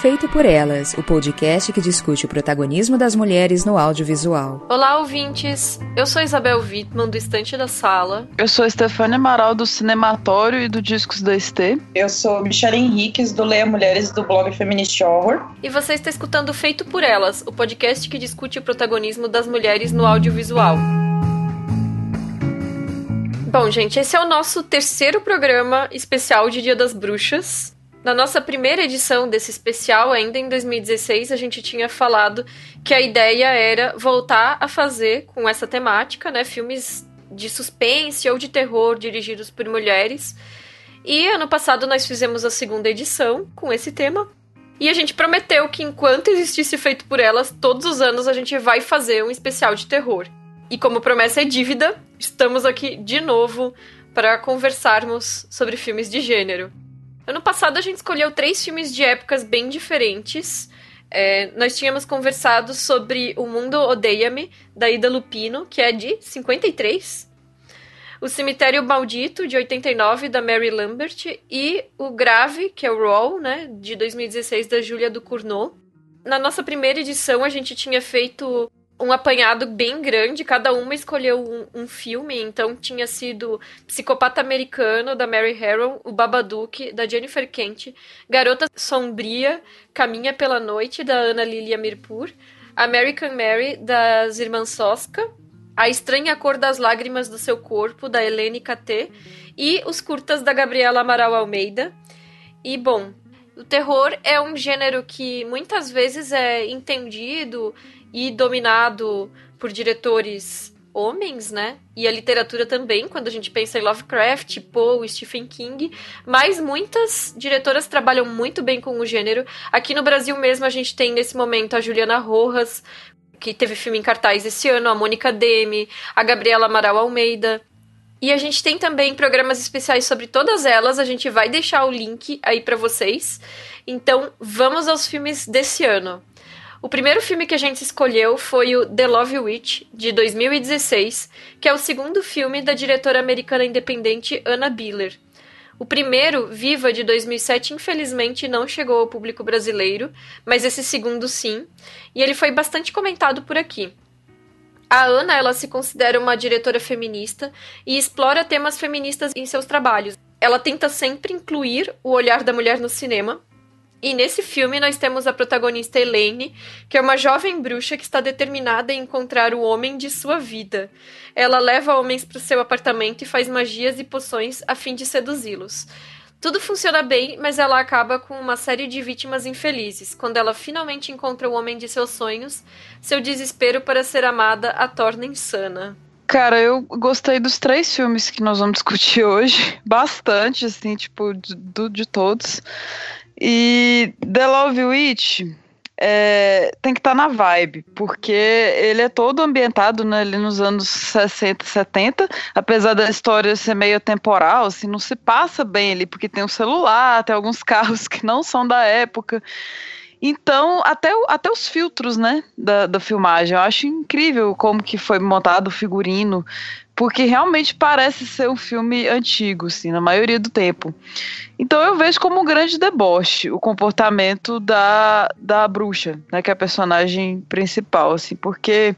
Feito por Elas, o podcast que discute o protagonismo das mulheres no audiovisual. Olá, ouvintes! Eu sou Isabel Wittmann, do Estante da Sala. Eu sou Stefania Amaral, do Cinematório e do Discos da ST. Eu sou Michelle Henriques, do Leia Mulheres do blog Feminist Horror. E você está escutando Feito por Elas, o podcast que discute o protagonismo das mulheres no audiovisual. Bom, gente, esse é o nosso terceiro programa especial de Dia das Bruxas. Na nossa primeira edição desse especial, ainda em 2016, a gente tinha falado que a ideia era voltar a fazer com essa temática, né, filmes de suspense ou de terror dirigidos por mulheres. E ano passado nós fizemos a segunda edição com esse tema. E a gente prometeu que enquanto existisse feito por elas, todos os anos a gente vai fazer um especial de terror. E como promessa é dívida, estamos aqui de novo para conversarmos sobre filmes de gênero. Ano passado a gente escolheu três filmes de épocas bem diferentes. É, nós tínhamos conversado sobre O Mundo Odeia-me, da Ida Lupino, que é de 53. O Cemitério Maldito, de 89, da Mary Lambert. E O Grave, que é o Raw, né, de 2016, da Julia Ducournau. Na nossa primeira edição, a gente tinha feito um apanhado bem grande, cada uma escolheu um, um, filme, então tinha sido Psicopata Americano, da Mary Harron, O Babadook, da Jennifer Kent, Garota Sombria, Caminha pela Noite, da Ana Lilia Mirpur, American Mary, das Irmãs Sosca, A Estranha Cor das Lágrimas do Seu Corpo, da Helene K.T., e os curtas da Gabriela Amaral Almeida. E, bom, o terror é um gênero que muitas vezes é entendido e dominado por diretores homens, né? E a literatura também, quando a gente pensa em Lovecraft, Poe, Stephen King, mas muitas diretoras trabalham muito bem com o gênero. Aqui no Brasil mesmo a gente tem nesse momento a Juliana Rojas, que teve filme em cartaz esse ano, a Mônica Demi, a Gabriela Amaral Almeida. E a gente tem também programas especiais sobre todas elas, a gente vai deixar o link aí para vocês. Então, vamos aos filmes desse ano. O primeiro filme que a gente escolheu foi o The Love Witch, de 2016, que é o segundo filme da diretora americana independente Anna Biller. O primeiro, Viva, de 2007, infelizmente não chegou ao público brasileiro, mas esse segundo sim, e ele foi bastante comentado por aqui. A Ana, ela se considera uma diretora feminista e explora temas feministas em seus trabalhos. Ela tenta sempre incluir o olhar da mulher no cinema, e nesse filme nós temos a protagonista Elaine, que é uma jovem bruxa que está determinada em encontrar o homem de sua vida. Ela leva homens para o seu apartamento e faz magias e poções a fim de seduzi-los. Tudo funciona bem, mas ela acaba com uma série de vítimas infelizes. Quando ela finalmente encontra o homem de seus sonhos, seu desespero para ser amada a torna insana. Cara, eu gostei dos três filmes que nós vamos discutir hoje. Bastante, assim, tipo, de, de todos. E The Love Witch é, tem que estar tá na vibe, porque ele é todo ambientado né, ali nos anos 60, 70, apesar da história ser meio temporal, assim, não se passa bem ali, porque tem um celular, tem alguns carros que não são da época. Então, até, até os filtros, né, da, da filmagem, eu acho incrível como que foi montado o figurino, porque realmente parece ser um filme antigo, assim, na maioria do tempo. Então eu vejo como um grande deboche o comportamento da, da bruxa, né, que é a personagem principal, assim, porque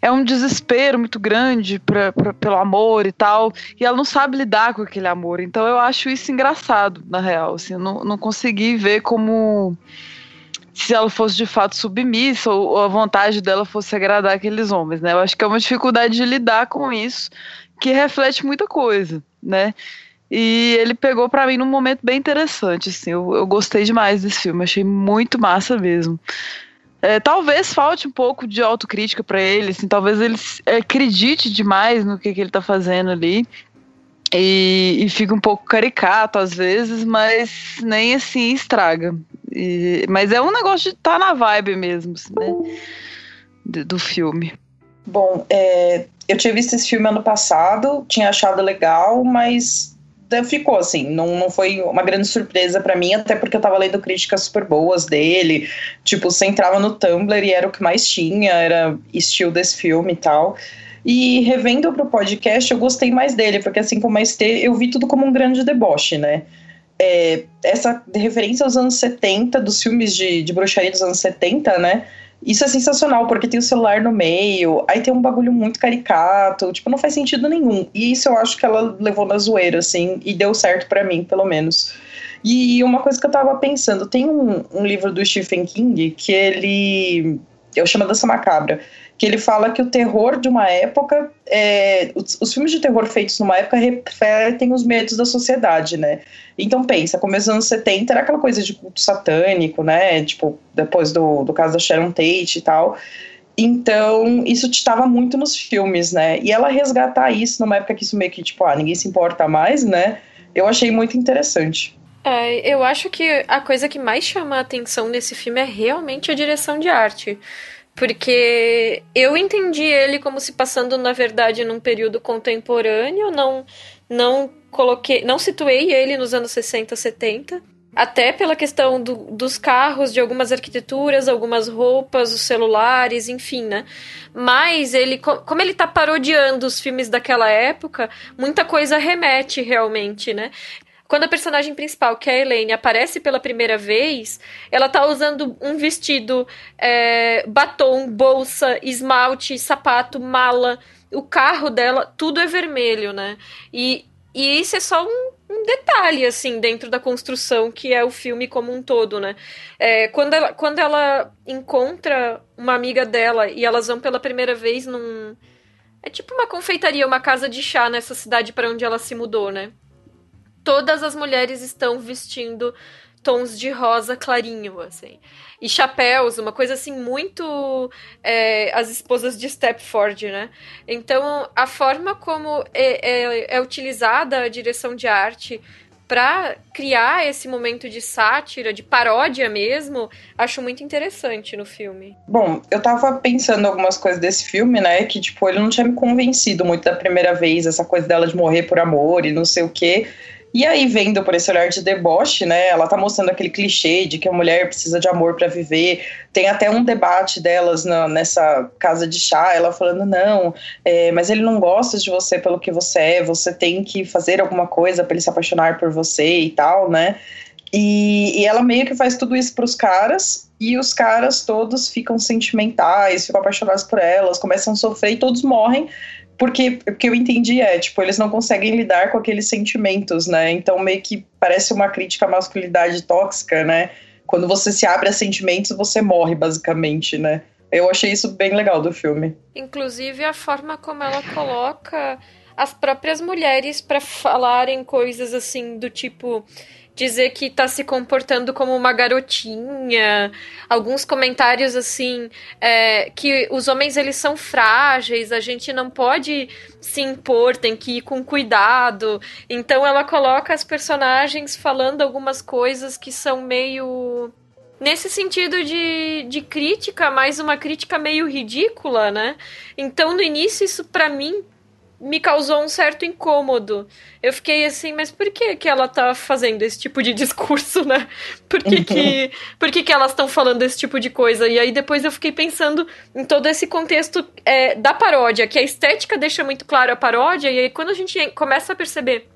é um desespero muito grande pra, pra, pelo amor e tal, e ela não sabe lidar com aquele amor. Então eu acho isso engraçado, na real, assim, não, não consegui ver como se ela fosse de fato submissa ou a vontade dela fosse agradar aqueles homens, né? Eu acho que é uma dificuldade de lidar com isso que reflete muita coisa, né? E ele pegou para mim num momento bem interessante, assim. Eu, eu, gostei demais desse filme, achei muito massa mesmo. É, talvez falte um pouco de autocrítica para ele, assim, talvez ele acredite demais no que, que ele tá fazendo ali. E, e fica um pouco caricato às vezes, mas nem assim estraga. E, mas é um negócio de estar tá na vibe mesmo, assim, né? Do, do filme. Bom, é, eu tinha visto esse filme ano passado, tinha achado legal, mas ficou assim, não, não foi uma grande surpresa para mim, até porque eu tava lendo críticas super boas dele. Tipo, você entrava no Tumblr e era o que mais tinha, era estilo desse filme e tal. E revendo pro podcast, eu gostei mais dele, porque assim como a Estê, eu vi tudo como um grande deboche, né? É, essa referência aos anos 70, dos filmes de, de bruxaria dos anos 70, né? Isso é sensacional, porque tem o celular no meio, aí tem um bagulho muito caricato, tipo, não faz sentido nenhum. E isso eu acho que ela levou na zoeira, assim, e deu certo para mim, pelo menos. E uma coisa que eu tava pensando, tem um, um livro do Stephen King que ele. Eu chamo Dança Macabra que ele fala que o terror de uma época, é, os, os, filmes de terror feitos numa época refletem os medos da sociedade, né? Então pensa, começo dos anos 70 era aquela coisa de culto satânico, né? Tipo, depois do, do caso da Sharon Tate e tal. Então, isso estava muito nos filmes, né? E ela resgatar isso numa época que isso meio que, tipo, ah, ninguém se importa mais, né? Eu achei muito interessante. É, eu acho que a coisa que mais chama a atenção nesse filme é realmente a direção de arte. Porque eu entendi ele como se passando, na verdade, num período contemporâneo, não, não coloquei, não situei ele nos anos 60, 70. Até pela questão do, dos carros, de algumas arquiteturas, algumas roupas, os celulares, enfim, né? Mas ele, como ele tá parodiando os filmes daquela época, muita coisa remete realmente, né? Quando a personagem principal, que é a Elaine, aparece pela primeira vez, ela tá usando um vestido, é, batom, bolsa, esmalte, sapato, mala. O carro dela, tudo é vermelho, né? E, e isso é só um, um detalhe, assim, dentro da construção que é o filme como um todo, né? É, quando, ela, quando ela encontra uma amiga dela e elas vão pela primeira vez num. É tipo uma confeitaria, uma casa de chá nessa cidade para onde ela se mudou, né? Todas as mulheres estão vestindo tons de rosa clarinho, assim. E chapéus, uma coisa assim muito é, as esposas de Stepford, né? Então, a forma como é, é, é utilizada a direção de arte para criar esse momento de sátira, de paródia mesmo, acho muito interessante no filme. Bom, eu tava pensando algumas coisas desse filme, né, que tipo, ele não tinha me convencido muito da primeira vez, essa coisa dela de morrer por amor e não sei o quê. E aí, vendo por esse olhar de deboche, né, ela tá mostrando aquele clichê de que a mulher precisa de amor para viver. Tem até um debate delas na, nessa casa de chá, ela falando: não, é, mas ele não gosta de você pelo que você é, você tem que fazer alguma coisa para ele se apaixonar por você e tal, né? E, e ela meio que faz tudo isso pros caras, e os caras todos ficam sentimentais, ficam apaixonados por elas, começam a sofrer e todos morrem porque o que eu entendi é, tipo, eles não conseguem lidar com aqueles sentimentos, né? Então meio que parece uma crítica à masculinidade tóxica, né? Quando você se abre a sentimentos, você morre, basicamente, né? Eu achei isso bem legal do filme. Inclusive a forma como ela coloca as próprias mulheres para falarem coisas assim do tipo dizer que tá se comportando como uma garotinha, alguns comentários assim, é, que os homens eles são frágeis, a gente não pode se impor, tem que ir com cuidado. Então ela coloca as personagens falando algumas coisas que são meio nesse sentido de, de crítica, mas uma crítica meio ridícula, né? Então, no início, isso para mim me causou um certo incômodo. Eu fiquei assim, mas por que que ela tá fazendo esse tipo de discurso, né? Por que que, por que, que elas estão falando esse tipo de coisa? E aí depois eu fiquei pensando em todo esse contexto é, da paródia, que a estética deixa muito claro a paródia, e aí quando a gente começa a perceber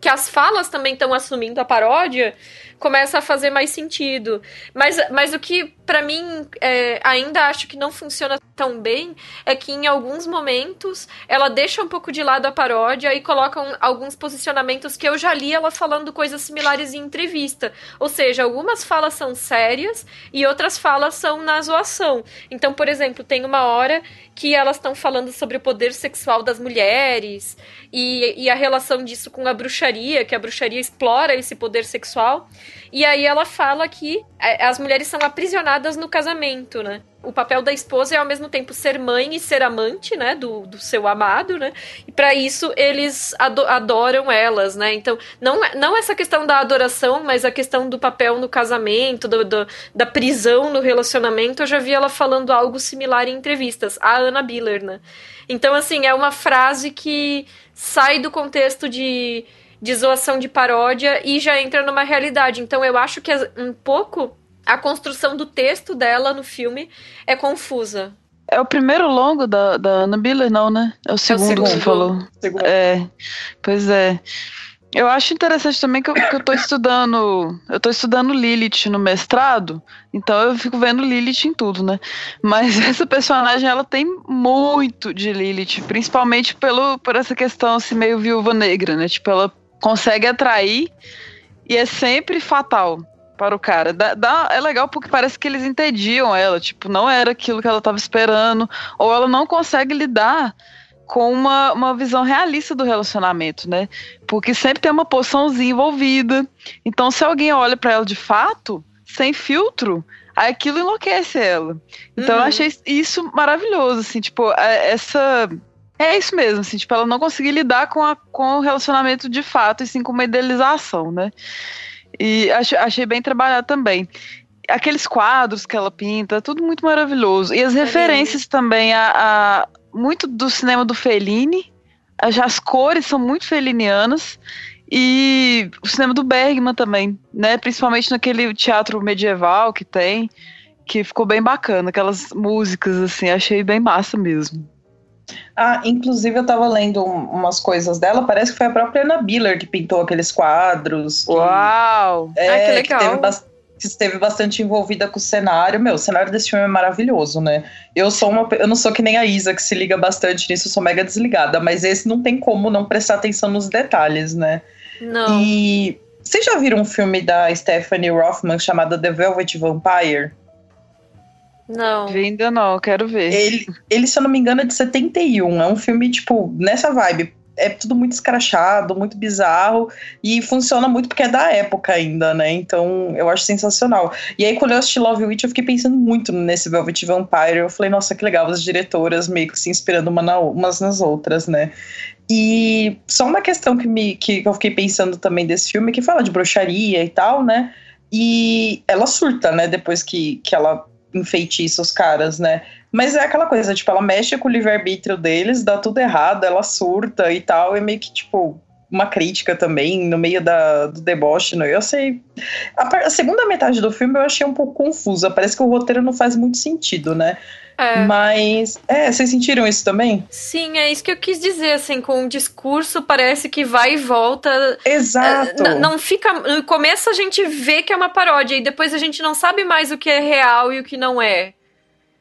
que as falas também estão assumindo a paródia, começa a fazer mais sentido. Mas, mas o que, para mim, é, ainda acho que não funciona tão bem é que em alguns momentos ela deixa um pouco de lado a paródia e coloca um, alguns posicionamentos que eu já li ela falando coisas similares em entrevista. Ou seja, algumas falas são sérias e outras falas são na zoação. Então, por exemplo, tem uma hora que elas estão falando sobre o poder sexual das mulheres e, e a relação disso com a bruxaria, que a bruxaria explora esse poder sexual. E aí ela fala que é, as mulheres são aprisionadas no casamento, né? O papel da esposa é ao mesmo tempo ser mãe e ser amante, né, do, do seu amado, né? E para isso eles ado adoram elas, né? Então, não, não essa questão da adoração, mas a questão do papel no casamento, do, do, da prisão no relacionamento, eu já vi ela falando algo similar em entrevistas, a Anna Biller, né? Então, assim, é uma frase que sai do contexto de de zoação de paródia e já entra numa realidade. Então eu acho que um pouco a construção do texto dela no filme é confusa. É o primeiro longo da, da Ana Biller, não, né? É o segundo, é o segundo. que você falou. Segundo. É, pois é. Eu acho interessante também que eu, que eu tô estudando. Eu tô estudando Lilith no mestrado, então eu fico vendo Lilith em tudo, né? Mas essa personagem, ela tem muito de Lilith, principalmente pelo, por essa questão assim, meio viúva negra, né? Tipo, ela consegue atrair e é sempre fatal para o cara. Dá, dá, é legal porque parece que eles entendiam ela, tipo, não era aquilo que ela estava esperando, ou ela não consegue lidar com uma, uma visão realista do relacionamento, né? Porque sempre tem uma poçãozinha envolvida. Então, se alguém olha para ela de fato, sem filtro, aquilo enlouquece ela. Então, uhum. eu achei isso maravilhoso, assim, tipo, é, essa é isso mesmo, assim, tipo, ela não conseguir lidar com, a, com o relacionamento de fato, e sim com uma idealização, né? E achei, achei bem trabalhado também. Aqueles quadros que ela pinta, tudo muito maravilhoso. E as é referências lindo. também a, a, muito do cinema do Fellini. As, as cores são muito felinianas. E o cinema do Bergman também, né? Principalmente naquele teatro medieval que tem, que ficou bem bacana, aquelas músicas assim, achei bem massa mesmo. Ah, inclusive eu tava lendo umas coisas dela, parece que foi a própria Anna Biller que pintou aqueles quadros. Que, Uau! É, ah, que legal. Que teve, que esteve bastante envolvida com o cenário. Meu, o cenário desse filme é maravilhoso, né? Eu sou uma. Eu não sou que nem a Isa, que se liga bastante nisso, eu sou mega desligada, mas esse não tem como não prestar atenção nos detalhes, né? Não. E. Vocês já viram um filme da Stephanie Rothman chamado The Velvet Vampire? Não. Ainda não, quero ver. Ele, ele, se eu não me engano, é de 71. É um filme, tipo, nessa vibe. É tudo muito escrachado, muito bizarro. E funciona muito porque é da época ainda, né? Então eu acho sensacional. E aí, quando eu assisti Love Witch, eu fiquei pensando muito nesse Velvet Vampire. Eu falei, nossa, que legal, as diretoras meio que se inspirando uma na, umas nas outras, né? E só uma questão que, me, que eu fiquei pensando também desse filme, que fala de bruxaria e tal, né? E ela surta, né? Depois que, que ela enfeitiça os caras, né? Mas é aquela coisa, tipo, ela mexe com o livre-arbítrio deles, dá tudo errado, ela surta e tal, é meio que, tipo, uma crítica também, no meio da, do deboche, né? Eu sei. A, a, segunda metade do filme eu achei um pouco confusa, parece que o roteiro não faz muito sentido, né? É. Mas, é, vocês sentiram isso também? Sim, é isso que eu quis dizer, assim, com o discurso parece que vai e volta. Exato. É, não fica. No começo a gente vê que é uma paródia e depois a gente não sabe mais o que é real e o que não é.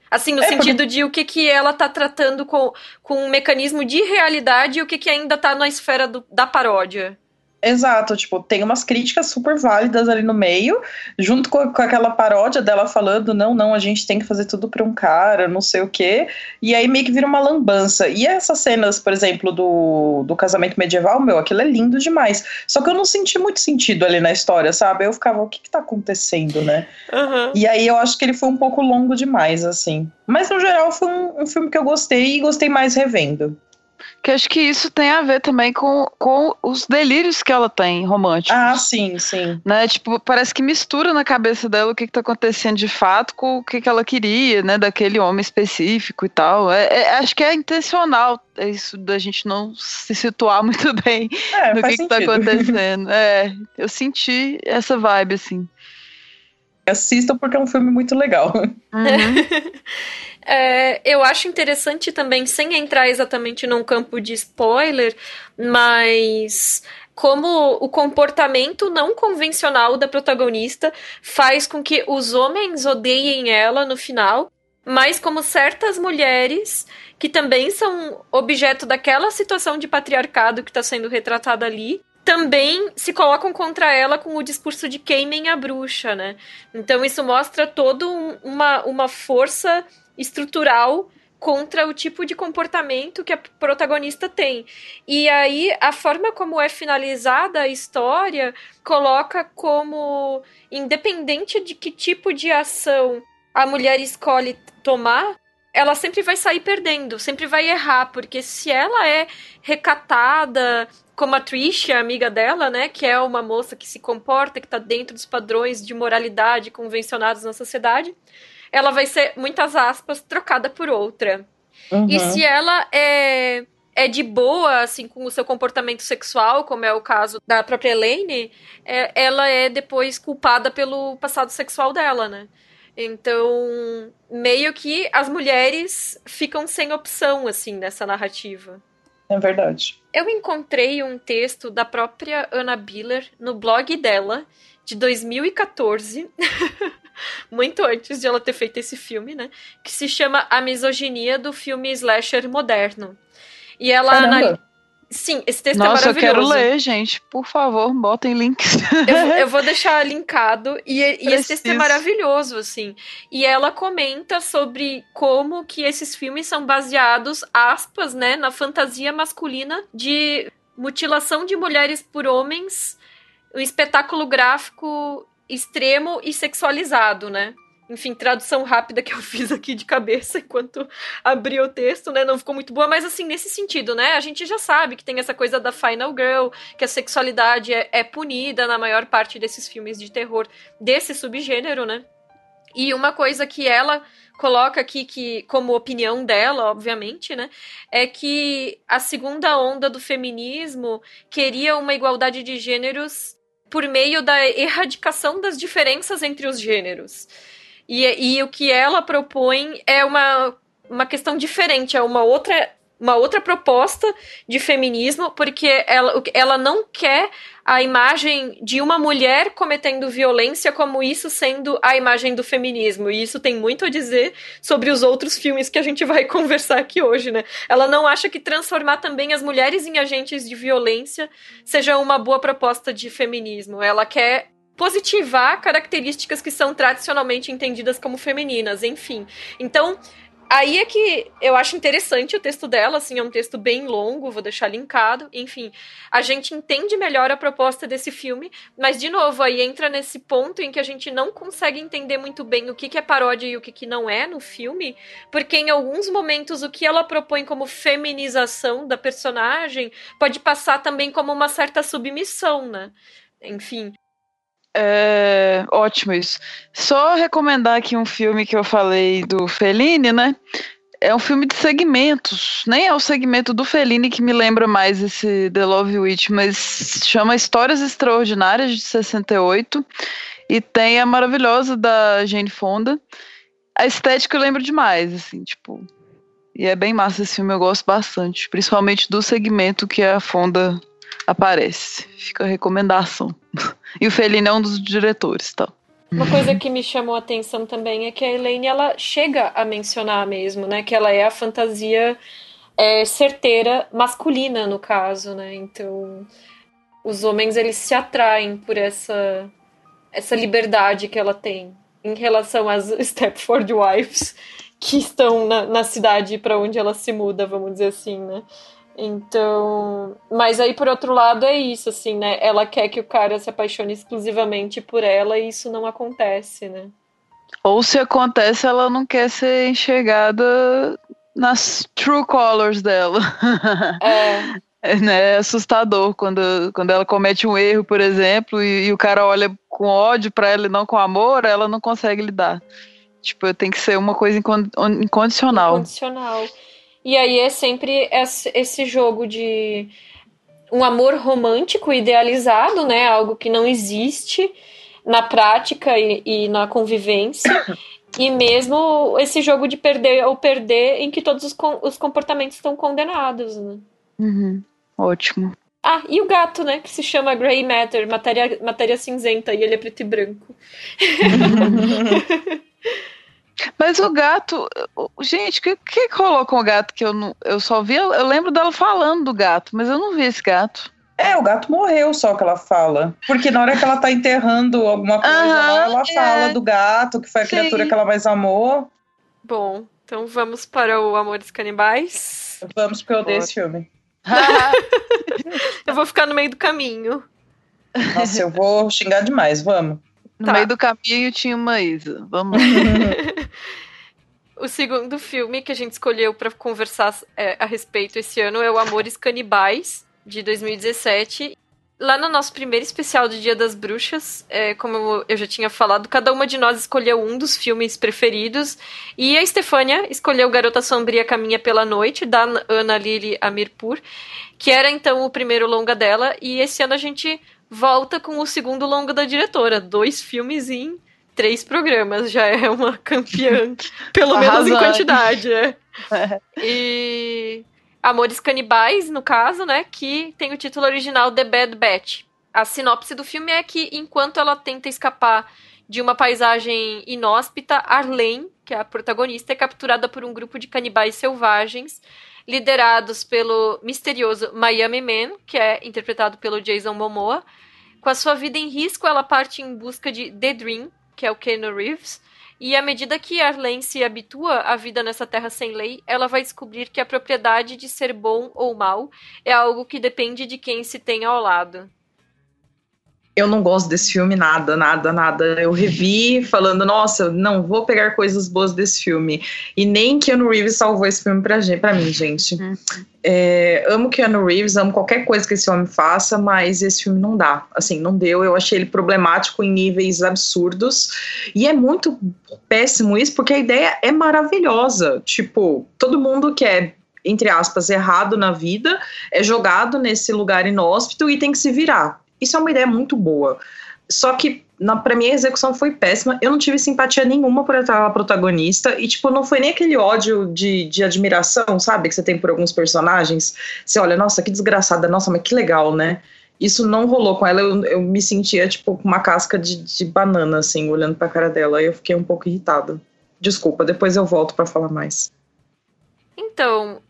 Assim, no é, sentido porque... de o que, que ela tá tratando com, com um mecanismo de realidade e o que, que ainda tá na esfera do, da paródia. Exato, tipo, tem umas críticas super válidas ali no meio, junto com, com, aquela paródia dela falando, não, não, a gente tem que fazer tudo pra um cara, não sei o quê, e aí meio que vira uma lambança. E essas cenas, por exemplo, do, do casamento medieval, meu, aquilo é lindo demais. Só que eu não senti muito sentido ali na história, sabe? Eu ficava, o que que tá acontecendo, né? Uhum. E aí eu acho que ele foi um pouco longo demais, assim. Mas no geral foi um, um filme que eu gostei e gostei mais revendo. Que acho que isso tem a ver também com, com os delírios que ela tem românticos. Ah, sim, sim. Né? Tipo, parece que mistura na cabeça dela o que, que tá acontecendo de fato com o que, que ela queria, né? Daquele homem específico e tal. É, é, acho que é intencional isso da gente não se situar muito bem é, no que, que tá acontecendo. É, eu senti essa vibe, assim. Assistam porque é um filme muito legal. Uhum. É, eu acho interessante também, sem entrar exatamente num campo de spoiler, mas como o comportamento não convencional da protagonista faz com que os homens odeiem ela no final, mas como certas mulheres que também são objeto daquela situação de patriarcado que está sendo retratada ali, também se colocam contra ela com o discurso de queimem a bruxa, né? Então isso mostra toda um, uma, uma força estrutural contra o tipo de comportamento que a protagonista tem. E aí a forma como é finalizada a história coloca como independente de que tipo de ação a mulher escolhe tomar, ela sempre vai sair perdendo, sempre vai errar, porque se ela é recatada, como a Trish, a amiga dela, né, que é uma moça que se comporta, que está dentro dos padrões de moralidade convencionados na sociedade, ela vai ser, muitas aspas, trocada por outra. Uhum. E se ela é, é de boa, assim, com o seu comportamento sexual, como é o caso da própria Elaine, é, ela é depois culpada pelo passado sexual dela, né? Então, meio que as mulheres ficam sem opção, assim, nessa narrativa. É verdade. Eu encontrei um texto da própria Anna Biller no blog dela, de 2014, muito antes de ela ter feito esse filme, né? Que se chama A Misoginia do Filme Slasher Moderno. E ela analisa. Sim, esse texto Nossa, é maravilhoso. eu quero ler, gente. Por favor, botem links. eu, eu, vou deixar linkado. E, e esse texto é maravilhoso, assim. E ela comenta sobre como que esses filmes são baseados, aspas, né, na fantasia masculina de mutilação de mulheres por homens, um espetáculo gráfico extremo e sexualizado, né? enfim, tradução rápida que eu fiz aqui de cabeça enquanto abri o texto, né? Não ficou muito boa, mas assim, nesse sentido, né? A gente já sabe que tem essa coisa da Final Girl, que a sexualidade é, é punida na maior parte desses filmes de terror desse subgênero, né? E uma coisa que ela coloca aqui que como opinião dela, obviamente, né, é que a segunda onda do feminismo queria uma igualdade de gêneros por meio da erradicação das diferenças entre os gêneros. E, e o que ela propõe é uma, uma questão diferente, é uma outra uma outra proposta de feminismo, porque ela, ela não quer a imagem de uma mulher cometendo violência como isso sendo a imagem do feminismo. E isso tem muito a dizer sobre os outros filmes que a gente vai conversar aqui hoje, né? Ela não acha que transformar também as mulheres em agentes de violência seja uma boa proposta de feminismo. Ela quer positivar características que são tradicionalmente entendidas como femininas, enfim. Então, aí é que eu acho interessante o texto dela, assim, é um texto bem longo, vou deixar linkado, enfim. A gente entende melhor a proposta desse filme, mas, de novo, aí entra nesse ponto em que a gente não consegue entender muito bem o que, que é paródia e o que, que não é no filme, porque em alguns momentos o que ela propõe como feminização da personagem pode passar também como uma certa submissão, né? Enfim. É, ótimo isso. Só recomendar aqui um filme que eu falei do Fellini, né? É um filme de segmentos. Nem é o segmento do Fellini que me lembra mais esse The Love Witch, mas chama Histórias Extraordinárias de 68 e tem a maravilhosa da Jane Fonda. A estética eu lembro demais, assim, tipo. E é bem massa esse filme, eu gosto bastante, principalmente do segmento que a Fonda aparece. Fica a recomendação. E o Felino é um dos diretores, tá? Uma coisa que me chamou a atenção também é que a Elaine ela chega a mencionar mesmo, né, que ela é a fantasia é, certeira masculina no caso, né? Então, os homens eles se atraem por essa essa liberdade que ela tem em relação às Stepford Wives que estão na, na cidade para onde ela se muda, vamos dizer assim, né? Então, mas aí por outro lado é isso, assim, né? Ela quer que o cara se apaixone exclusivamente por ela e isso não acontece, né? Ou se acontece, ela não quer ser enxergada nas true colors dela. É. É, né, é assustador quando, quando ela comete um erro, por exemplo, e, e o cara olha com ódio para ela e não com amor, ela não consegue lidar. Tipo, tem que ser uma coisa incondicional. Incondicional. E aí é sempre esse jogo de um amor romântico idealizado, né? Algo que não existe na prática e, e na convivência. e mesmo esse jogo de perder ou perder em que todos os, os comportamentos estão condenados, né? Uhum. Ótimo. Ah, e o gato, né? Que se chama Grey Matter, matéria, matéria cinzenta, e ele é preto e branco. Mas o gato. Gente, o que, que rolou com o gato que eu não. Eu só vi. Eu lembro dela falando do gato, mas eu não vi esse gato. É, o gato morreu só que ela fala. Porque na hora que ela tá enterrando alguma coisa lá, ela é. fala do gato, que foi a Sim. criatura que ela mais amou. Bom, então vamos para o Amores Canibais. Vamos, porque eu odeio esse filme. eu vou ficar no meio do caminho. Nossa, eu vou xingar demais, vamos. No tá. meio do caminho tinha uma Isa. Vamos. o segundo filme que a gente escolheu para conversar é, a respeito esse ano é o Amores Canibais, de 2017. Lá no nosso primeiro especial do Dia das Bruxas, é, como eu já tinha falado, cada uma de nós escolheu um dos filmes preferidos. E a Estefânia escolheu Garota Sombria Caminha pela Noite, da Ana Lili Amirpur, que era então o primeiro longa dela. E esse ano a gente volta com o segundo longa da diretora. Dois filmes em três programas. Já é uma campeã, pelo menos em quantidade. É. E Amores Canibais, no caso, né? Que tem o título original The Bad Batch. A sinopse do filme é que enquanto ela tenta escapar de uma paisagem inóspita, Arlene, que é a protagonista, é capturada por um grupo de canibais selvagens liderados pelo misterioso Miami Man, que é interpretado pelo Jason Momoa. Com a sua vida em risco, ela parte em busca de The Dream, que é o Keanu Reeves. E à medida que Arlene se habitua à vida nessa terra sem lei, ela vai descobrir que a propriedade de ser bom ou mal é algo que depende de quem se tem ao lado eu não gosto desse filme nada, nada, nada. Eu revi falando, nossa, não vou pegar coisas boas desse filme. E nem Keanu Reeves salvou esse filme pra, gente, pra mim, gente. Uhum. É, amo Keanu Reeves, amo qualquer coisa que esse homem faça, mas esse filme não dá. Assim, não deu. Eu achei ele problemático em níveis absurdos. E é muito péssimo isso, porque a ideia é maravilhosa. Tipo, todo mundo que é entre aspas, errado na vida, é jogado nesse lugar inóspito e tem que se virar isso é uma ideia muito boa. Só que, na, pra mim, a execução foi péssima. Eu não tive simpatia nenhuma por aquela protagonista. E, tipo, não foi nem aquele ódio de, de admiração, sabe? Que você tem por alguns personagens. Você olha, nossa, que desgraçada, nossa, mas que legal, né? Isso não rolou com ela. Eu, eu me sentia, tipo, com uma casca de, de banana, assim, olhando pra cara dela. Eu fiquei um pouco irritada. Desculpa, depois eu volto para falar mais. Então,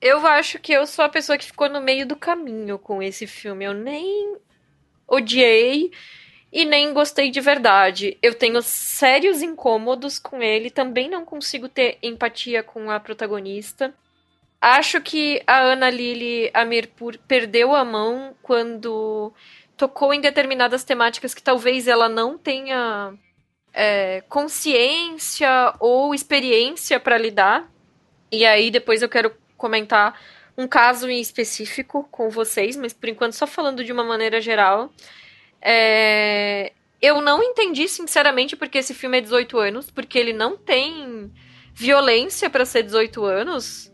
eu acho que eu sou a pessoa que ficou no meio do caminho com esse filme. Eu nem odiei e nem gostei de verdade. Eu tenho sérios incômodos com ele, também não consigo ter empatia com a protagonista. Acho que a Ana Lili Amirpur perdeu a mão quando tocou em determinadas temáticas que talvez ela não tenha é, consciência ou experiência para lidar. E aí depois eu quero comentar um caso em específico com vocês, mas por enquanto só falando de uma maneira geral. É... Eu não entendi, sinceramente, porque esse filme é 18 anos, porque ele não tem violência para ser 18 anos.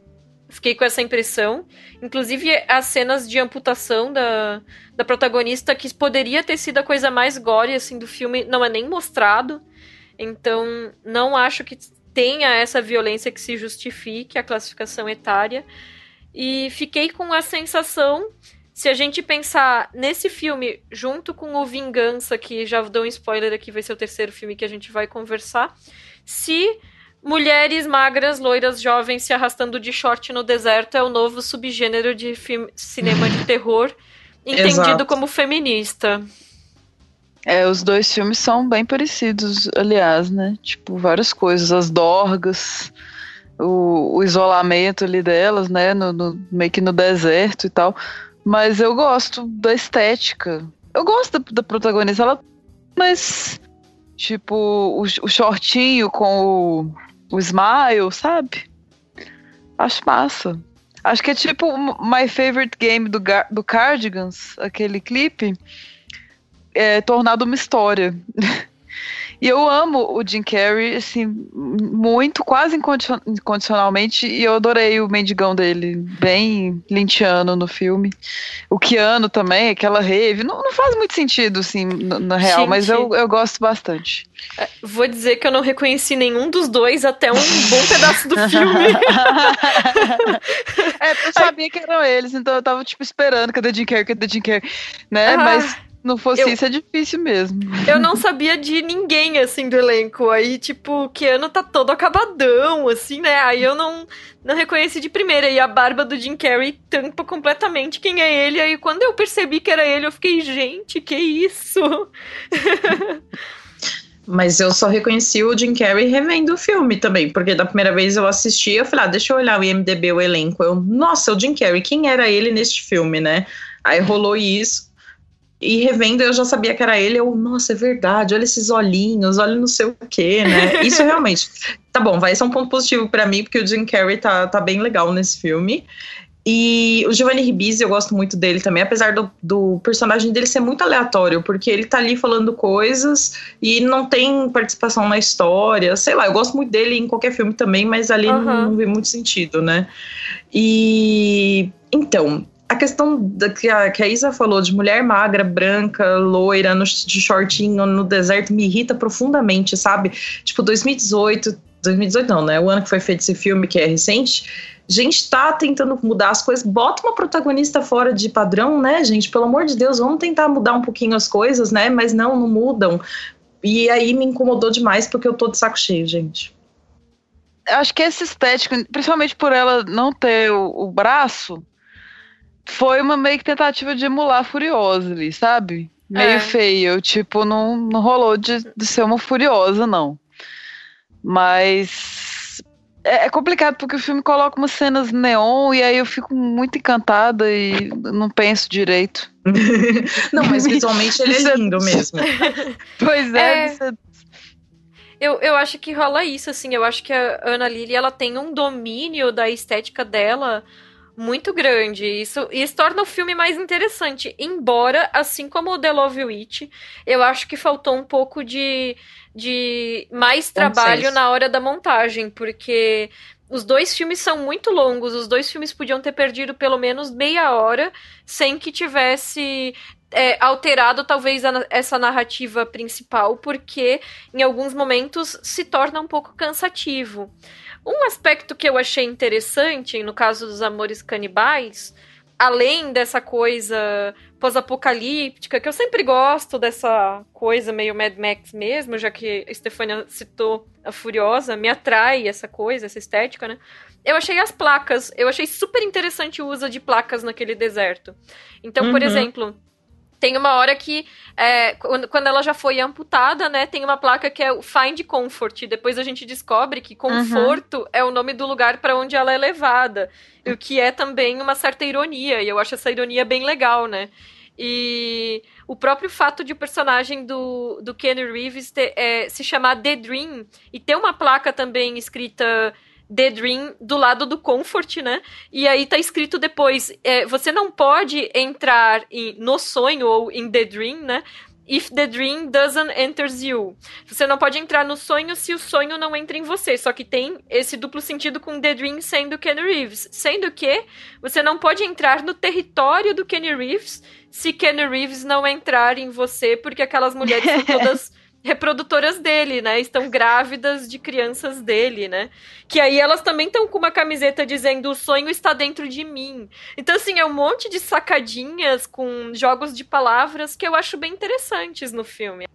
Fiquei com essa impressão. Inclusive, as cenas de amputação da, da protagonista, que poderia ter sido a coisa mais gore assim, do filme, não é nem mostrado. Então, não acho que tenha essa violência que se justifique a classificação etária. E fiquei com a sensação, se a gente pensar nesse filme junto com o Vingança, que já dou um spoiler aqui, vai ser o terceiro filme que a gente vai conversar, se mulheres magras, loiras, jovens se arrastando de short no deserto é o novo subgênero de filme, cinema de terror, entendido Exato. como feminista. É, os dois filmes são bem parecidos, aliás, né? Tipo, várias coisas, as dorgas, o, o isolamento ali delas, né? No, no, meio que no deserto e tal. Mas eu gosto da estética. Eu gosto da, da protagonista, ela. Mas, tipo, o, o shortinho com o, o smile, sabe? Acho massa. Acho que é tipo My Favorite Game do, do Cardigans, aquele clipe, é, tornado uma história. E eu amo o Jim Carrey, assim, muito, quase incondicionalmente, e eu adorei o mendigão dele, bem lintiano no filme. O Keanu também, aquela rave, não, não faz muito sentido, assim, na real, Gente, mas eu, eu gosto bastante. É, vou dizer que eu não reconheci nenhum dos dois até um bom pedaço do filme. É, eu sabia que eram eles, então eu tava, tipo, esperando, cadê Jim Carrey, cadê Jim Carrey, né? Ah, Mas não fosse eu, isso, é difícil mesmo. Eu não sabia de ninguém, assim, do elenco. Aí, tipo, o Keanu tá todo acabadão, assim, né? Aí eu não, não reconheci de primeira. E a barba do Jim Carrey tampa completamente quem é ele. Aí quando eu percebi que era ele, eu fiquei, gente, que isso? Mas eu só reconheci o Jim Carrey revendo o filme também, porque da primeira vez eu assisti, eu falei, ah, deixa eu olhar o IMDB, o elenco. Eu, nossa, o Jim Carrey, quem era ele neste filme, né? Aí rolou isso. E revendo eu já sabia que era ele, eu, nossa, é verdade, olha esses olhinhos, olha não sei o que, né? Isso realmente. Tá bom, vai ser um ponto positivo para mim, porque o Jim Carrey tá, tá bem legal nesse filme. E o Giovanni Ribisi, eu gosto muito dele também, apesar do, do, personagem dele ser muito aleatório, porque ele tá ali falando coisas e não tem participação na história, sei lá, eu gosto muito dele em qualquer filme também, mas ali uhum. não, não vê muito sentido, né? E então, a questão da, que, a, que a Isa falou de mulher magra, branca, loira, no, de shortinho no deserto me irrita profundamente, sabe? Tipo, 2018, 2018 não, né? O ano que foi feito esse filme, que é recente gente tá tentando mudar as coisas, bota uma protagonista fora de padrão, né, gente? Pelo amor de Deus, vamos tentar mudar um pouquinho as coisas, né? Mas não, não mudam. E aí me incomodou demais porque eu tô de saco cheio, gente. Acho que essa estética, principalmente por ela não ter o, o braço, foi uma meio que tentativa de emular Furiosa ali, sabe? Meio é. feio. Tipo, não, não rolou de, de ser uma Furiosa, não. Mas é, é complicado porque o filme coloca umas cenas neon e aí eu fico muito encantada e não penso direito. não, mas visualmente ele é lindo mesmo. pois é. é... Eu, eu acho que rola isso, assim. Eu acho que a Ana Lily ela tem um domínio da estética dela muito grande. Isso, isso torna o filme mais interessante. Embora, assim como o The Love Witch, eu acho que faltou um pouco de de mais trabalho na hora da montagem, porque os dois filmes são muito longos, os dois filmes podiam ter perdido pelo menos meia hora sem que tivesse é, alterado talvez a, essa narrativa principal, porque em alguns momentos se torna um pouco cansativo. Um aspecto que eu achei interessante, no caso dos Amores Canibais, além dessa coisa pós-apocalíptica, que eu sempre gosto dessa coisa meio Mad Max mesmo, já que a Stefania citou a Furiosa, me atrai essa coisa, essa estética, né? Eu achei as placas, eu achei super interessante o uso de placas naquele deserto. Então, uhum. por exemplo, tem uma hora que, é, quando ela já foi amputada, né, tem uma placa que é o Find Comfort. Depois a gente descobre que conforto uhum. é o nome do lugar para onde ela é levada. O que é também uma certa ironia, e eu acho essa ironia bem legal, né? E o próprio fato de o personagem do, do Kenny Reeves ter, é, se chamar The Dream e ter uma placa também escrita The Dream do lado do Comfort, né? E aí tá escrito depois: é, você não pode entrar em, no sonho ou em The Dream, né? If the dream doesn't enters you. Você não pode entrar no sonho se o sonho não entra em você. Só que tem esse duplo sentido com The Dream sendo Kenny Reeves. Sendo que você não pode entrar no território do Kenny Reeves se Kenny Reeves não entrar em você, porque aquelas mulheres são todas reprodutoras dele, né? Estão grávidas de crianças dele, né? Que aí elas também estão com uma camiseta dizendo o sonho está dentro de mim. Então, assim, é um monte de sacadinhas com jogos de palavras que eu acho bem interessantes no filme.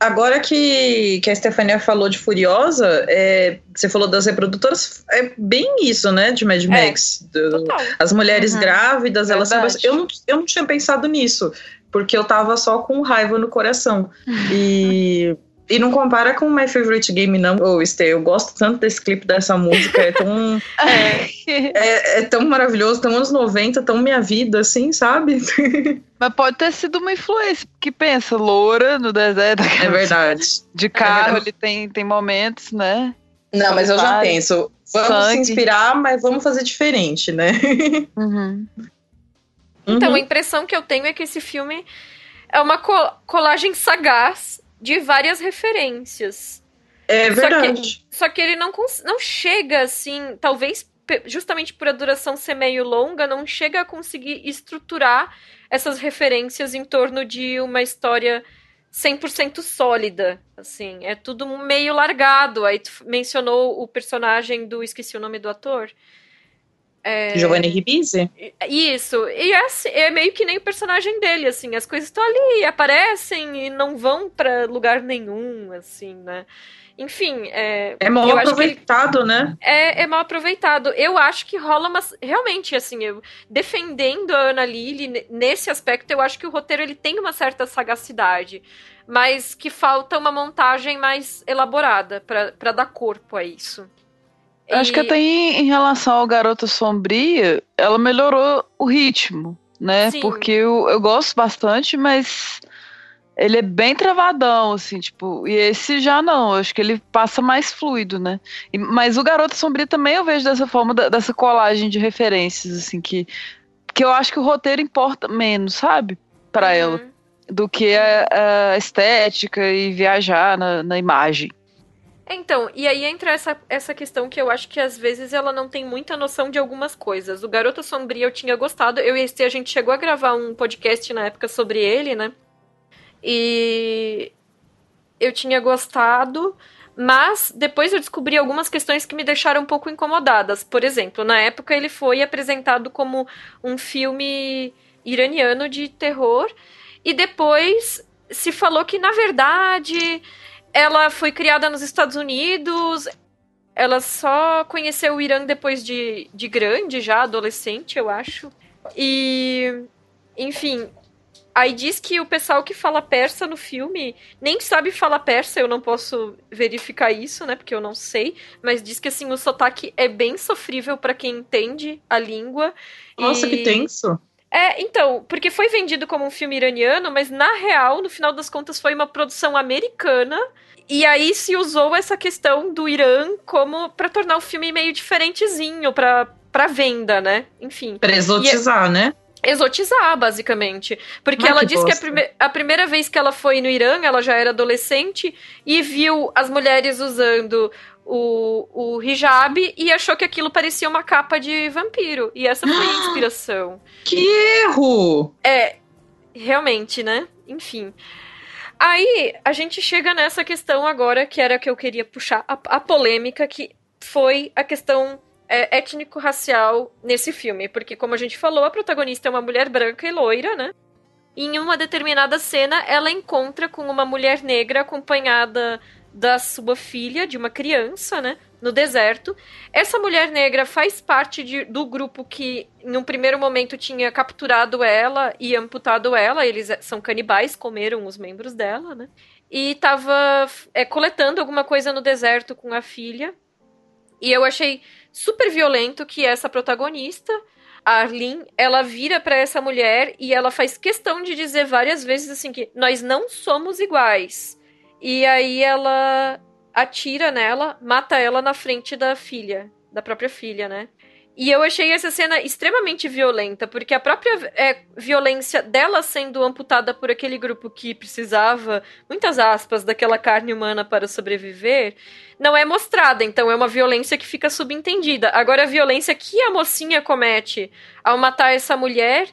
Agora que, que a Stefania falou de Furiosa, é, você falou das reprodutoras, é bem isso, né, de Mad é, Max. É, do, as mulheres uhum. grávidas, elas eu não, eu não tinha pensado nisso porque eu tava só com raiva no coração. E. E não compara com My Favorite Game, não, ô oh. Eu gosto tanto desse clipe, dessa música. É tão. é, é, é, tão maravilhoso, tão anos 90, tão minha vida, assim, sabe? Mas pode ter sido uma influência, que pensa, loura no deserto. É verdade. De carro, é ele tem, tem momentos, né? Não, mas eu já penso. Vamos Sangue. se inspirar, mas vamos fazer diferente, né? Uhum. Então, uhum. a impressão que eu tenho é que esse filme é uma colagem sagaz de várias referências. É verdade. Só que, só que ele não, não chega assim, talvez justamente por a duração ser meio longa, não chega a conseguir estruturar essas referências em torno de uma história 100% sólida, assim, é tudo meio largado. Aí tu mencionou o personagem do esqueci o nome do ator. É... Giovanni Ribisi? Isso. E é, assim, é, meio que nem o personagem dele, assim. As coisas estão ali, aparecem e não vão para lugar nenhum, assim, né? Enfim, é. É mal aproveitado, né? É, é mal aproveitado. Eu acho que rola uma. Realmente, assim, eu, defendendo a Ana Lily nesse aspecto, eu acho que o roteiro ele tem uma certa sagacidade. Mas que falta uma montagem mais elaborada para dar corpo a isso. Acho que até em, em, relação ao Garota Sombria, ela melhorou o ritmo, né? Sim. Porque eu, eu gosto bastante, mas ele é bem travadão, assim, tipo, e esse já não, acho que ele passa mais fluido, né? E, mas o Garota Sombria também eu vejo dessa forma, da, dessa colagem de referências, assim, que, que eu acho que o roteiro importa menos, sabe? para uhum. ela, do que a, a, estética e viajar na, na imagem. Então, e aí entra essa, essa questão que eu acho que às vezes ela não tem muita noção de algumas coisas. O Garota Sombria eu tinha gostado, eu e a gente chegou a gravar um podcast na época sobre ele, né? E eu tinha gostado, mas depois eu descobri algumas questões que me deixaram um pouco incomodadas. Por exemplo, na época ele foi apresentado como um filme iraniano de terror, e depois se falou que, na verdade, ela foi criada nos Estados Unidos. Ela só conheceu o Irã depois de, de grande, já adolescente, eu acho. E, enfim, aí diz que o pessoal que fala persa no filme nem sabe falar persa, eu não posso verificar isso, né, porque eu não sei, mas diz que assim o sotaque é bem sofrível para quem entende a língua. Nossa, e... que tenso. É, então, porque foi vendido como um filme iraniano, mas na real, no final das contas, foi uma produção americana. E aí se usou essa questão do Irã como para tornar o filme meio diferentezinho para para venda, né? Enfim. Pra exotizar, e, né? Exotizar, basicamente. Porque ela que disse bosta. que a, prime a primeira vez que ela foi no Irã, ela já era adolescente e viu as mulheres usando o, o hijab e achou que aquilo parecia uma capa de vampiro. E essa foi a inspiração. Que erro! É, realmente, né? Enfim. Aí a gente chega nessa questão agora, que era que eu queria puxar, a, a polêmica, que foi a questão é, étnico-racial nesse filme. Porque, como a gente falou, a protagonista é uma mulher branca e loira, né? E em uma determinada cena, ela encontra com uma mulher negra acompanhada da sua filha, de uma criança, né? No deserto. Essa mulher negra faz parte de, do grupo que, em um primeiro momento, tinha capturado ela e amputado ela. Eles é, são canibais, comeram os membros dela, né? E tava é, coletando alguma coisa no deserto com a filha. E eu achei super violento que essa protagonista, a Arlene, ela vira para essa mulher e ela faz questão de dizer várias vezes assim que nós não somos iguais e aí ela atira nela, mata ela na frente da filha, da própria filha, né? E eu achei essa cena extremamente violenta, porque a própria é, violência dela sendo amputada por aquele grupo que precisava, muitas aspas, daquela carne humana para sobreviver, não é mostrada. Então é uma violência que fica subentendida. Agora, a violência que a mocinha comete ao matar essa mulher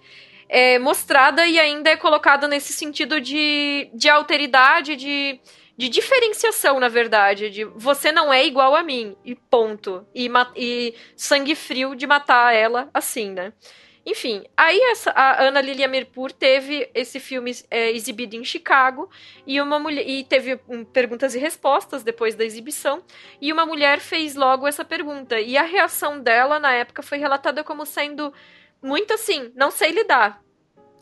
é mostrada e ainda é colocada nesse sentido de, de alteridade, de, de diferenciação, na verdade. De você não é igual a mim, e ponto. E, e sangue frio de matar ela assim, né? Enfim, aí essa, a Ana Lilia Mirpur teve esse filme é, exibido em Chicago e uma mulher e teve um, perguntas e respostas depois da exibição e uma mulher fez logo essa pergunta e a reação dela na época foi relatada como sendo muito assim, não sei lidar.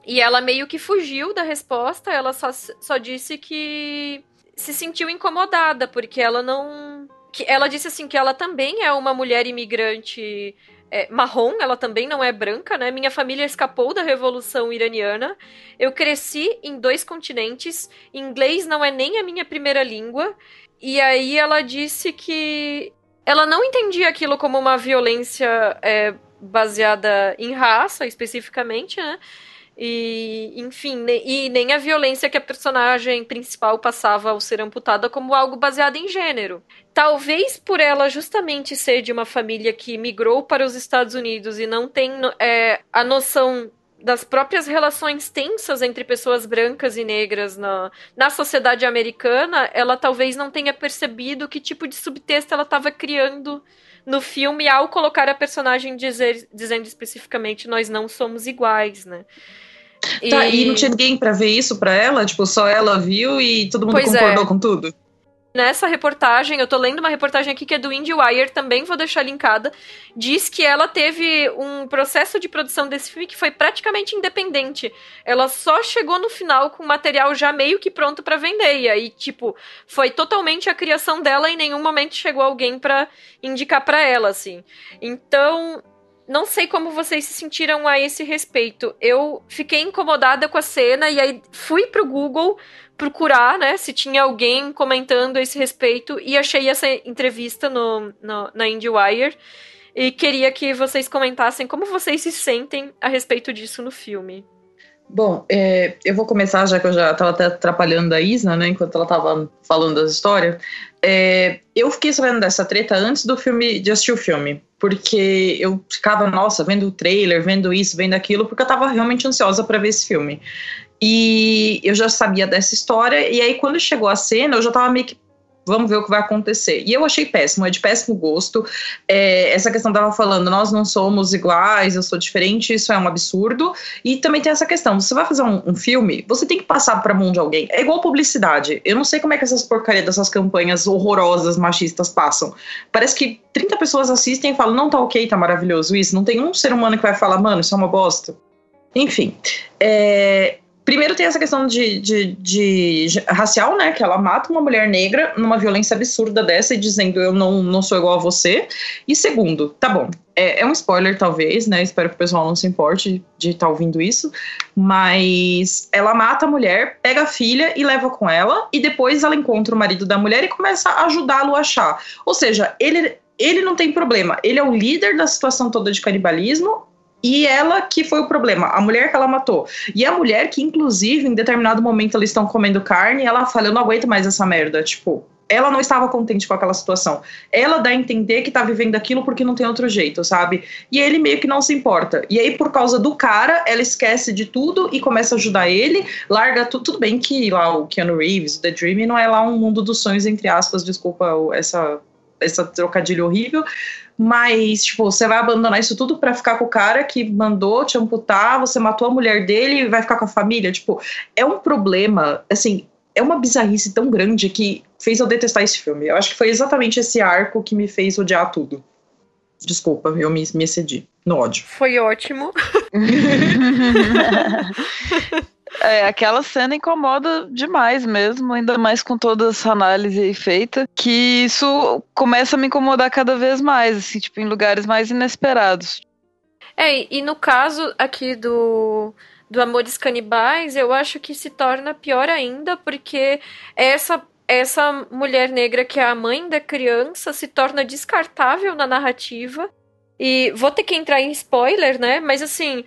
E ela meio que fugiu da resposta, ela só, só disse que se sentiu incomodada, porque ela não. Que ela disse assim que ela também é uma mulher imigrante é, marrom, ela também não é branca, né? Minha família escapou da Revolução Iraniana. Eu cresci em dois continentes. Inglês não é nem a minha primeira língua. E aí ela disse que ela não entendia aquilo como uma violência é, baseada em raça, especificamente, né? E, enfim, e nem a violência que a personagem principal passava ao ser amputada como algo baseado em gênero. Talvez por ela justamente ser de uma família que migrou para os Estados Unidos e não tem é, a noção das próprias relações tensas entre pessoas brancas e negras na, na sociedade americana, ela talvez não tenha percebido que tipo de subtexto ela estava criando no filme ao colocar a personagem dizer, dizendo especificamente nós não somos iguais, né? E... Tá, e não tinha ninguém para ver isso para ela? Tipo, só ela viu e todo mundo pois concordou é. com tudo? Nessa reportagem, eu tô lendo uma reportagem aqui que é do IndieWire, também vou deixar linkada, diz que ela teve um processo de produção desse filme que foi praticamente independente. Ela só chegou no final com material já meio que pronto para vender. E aí, tipo, foi totalmente a criação dela e em nenhum momento chegou alguém para indicar para ela, assim. Então, não sei como vocês se sentiram a esse respeito. Eu fiquei incomodada com a cena e aí fui pro Google procurar, né, se tinha alguém comentando esse respeito e achei essa entrevista no, no, na IndieWire e queria que vocês comentassem como vocês se sentem a respeito disso no filme. Bom, é, eu vou começar, já que eu já estava até atrapalhando a Isna, né, enquanto ela estava falando das histórias. É, eu fiquei sabendo dessa treta antes do filme, de assistir o filme, porque eu ficava, nossa, vendo o trailer, vendo isso, vendo aquilo, porque eu estava realmente ansiosa para ver esse filme. E eu já sabia dessa história, e aí quando chegou a cena, eu já tava meio que vamos ver o que vai acontecer. E eu achei péssimo, é de péssimo gosto. É, essa questão tava falando, nós não somos iguais, eu sou diferente, isso é um absurdo. E também tem essa questão, você vai fazer um, um filme, você tem que passar pra mão de alguém. É igual publicidade. Eu não sei como é que essas porcarias dessas campanhas horrorosas, machistas passam. Parece que 30 pessoas assistem e falam, não, tá ok, tá maravilhoso isso. Não tem um ser humano que vai falar, mano, isso é uma bosta. Enfim, é, Primeiro tem essa questão de, de, de, racial, né? Que ela mata uma mulher negra numa violência absurda dessa e dizendo eu não, não sou igual a você. E segundo, tá bom, é, é um spoiler talvez, né? Espero que o pessoal não se importe de estar tá ouvindo isso. Mas ela mata a mulher, pega a filha e leva com ela. E depois ela encontra o marido da mulher e começa a ajudá-lo a achar. Ou seja, ele, ele não tem problema. Ele é o líder da situação toda de canibalismo e ela que foi o problema, a mulher que ela matou. E a mulher que, inclusive, em determinado momento eles estão comendo carne, ela fala: Eu não aguento mais essa merda. Tipo, ela não estava contente com aquela situação. Ela dá a entender que tá vivendo aquilo porque não tem outro jeito, sabe? E ele meio que não se importa. E aí, por causa do cara, ela esquece de tudo e começa a ajudar ele, larga tudo. Tudo bem que lá o Keanu Reeves, The Dream, não é lá um mundo dos sonhos, entre aspas, desculpa essa, essa trocadilho horrível mas, tipo, você vai abandonar isso tudo para ficar com o cara que mandou te amputar, você matou a mulher dele e vai ficar com a família. Tipo, é um problema, assim, é uma bizarrice tão grande que fez eu detestar esse filme. Eu acho que foi exatamente esse arco que me fez odiar tudo. Desculpa, eu me, me excedi no ódio. Foi ótimo. É, aquela cena incomoda demais mesmo, ainda mais com toda essa análise aí feita, que isso começa a me incomodar cada vez mais, assim, tipo, em lugares mais inesperados. É, e no caso aqui do, do Amores Canibais, eu acho que se torna pior ainda, porque essa essa mulher negra que é a mãe da criança se torna descartável na narrativa. E vou ter que entrar em spoiler, né? Mas assim,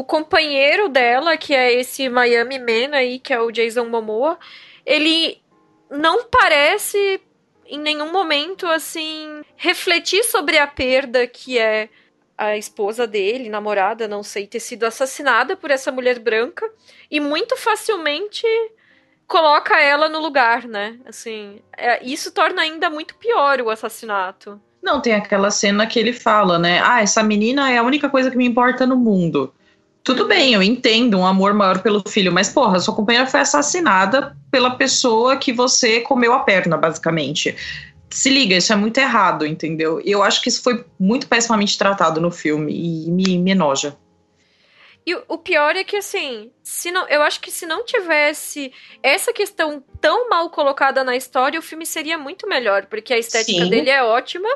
o companheiro dela, que é esse Miami Man aí, que é o Jason Momoa, ele não parece em nenhum momento assim refletir sobre a perda que é a esposa dele, namorada, não sei, ter sido assassinada por essa mulher branca e muito facilmente coloca ela no lugar, né? Assim, é, isso torna ainda muito pior o assassinato. Não, tem aquela cena que ele fala, né? Ah, essa menina é a única coisa que me importa no mundo. Tudo bem, eu entendo um amor maior pelo filho, mas porra, sua companheira foi assassinada pela pessoa que você comeu a perna, basicamente. Se liga, isso é muito errado, entendeu? E eu acho que isso foi muito pessimamente tratado no filme e me, me enoja. E o pior é que, assim, se não, eu acho que se não tivesse essa questão tão mal colocada na história, o filme seria muito melhor, porque a estética Sim. dele é ótima.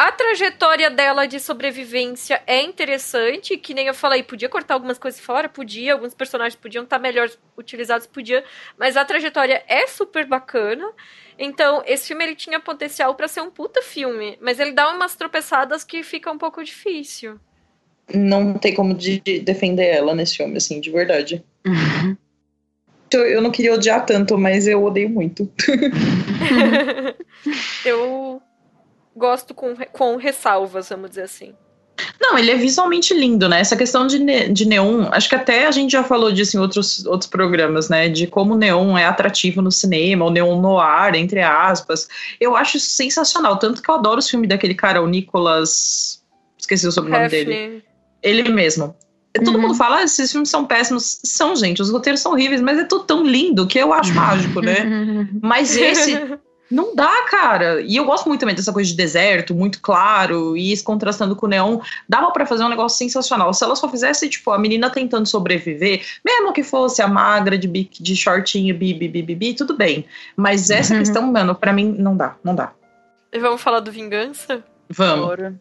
A trajetória dela de sobrevivência é interessante, que nem eu falei, podia cortar algumas coisas fora, podia, alguns personagens podiam estar melhor utilizados, podia, mas a trajetória é super bacana. Então, esse filme ele tinha potencial para ser um puta filme, mas ele dá umas tropeçadas que fica um pouco difícil. Não tem como de defender ela nesse filme, assim, de verdade. Uhum. Eu não queria odiar tanto, mas eu odeio muito. eu gosto com, com ressalvas, vamos dizer assim. Não, ele é visualmente lindo, né? Essa questão de, ne de neon, acho que até a gente já falou disso em outros, outros programas, né? De como o neon é atrativo no cinema, o neon no ar, entre aspas. Eu acho isso sensacional, tanto que eu adoro os filmes daquele cara, o Nicolas. Esqueci o sobrenome dele. Ele mesmo. Todo uhum. mundo fala, ah, esses filmes são péssimos. São, gente, os roteiros são horríveis, mas é tudo tão lindo que eu acho mágico, né? mas esse não dá, cara. E eu gosto muito também dessa coisa de deserto, muito claro, e isso contrastando com o neon. Dava para fazer um negócio sensacional. Se ela só fizesse, tipo, a menina tentando sobreviver, mesmo que fosse a magra de, bique, de shortinho, bibi, bibi, bibi, tudo bem. Mas essa uhum. questão, mano, para mim não dá, não dá. E vamos falar do Vingança? Vamos. Bora.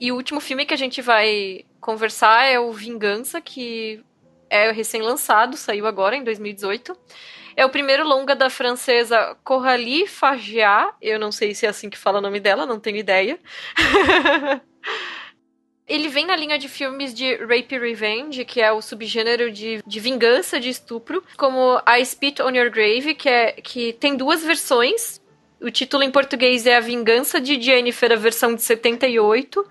E o último filme que a gente vai conversar é o Vingança, que é recém-lançado, saiu agora em 2018. É o primeiro longa da francesa Coralie Fagiat. Eu não sei se é assim que fala o nome dela, não tenho ideia. Ele vem na linha de filmes de Rape Revenge, que é o subgênero de, de vingança de estupro, como I Spit on Your Grave, que, é, que tem duas versões. O título em português é A Vingança de Jennifer, a versão de 78,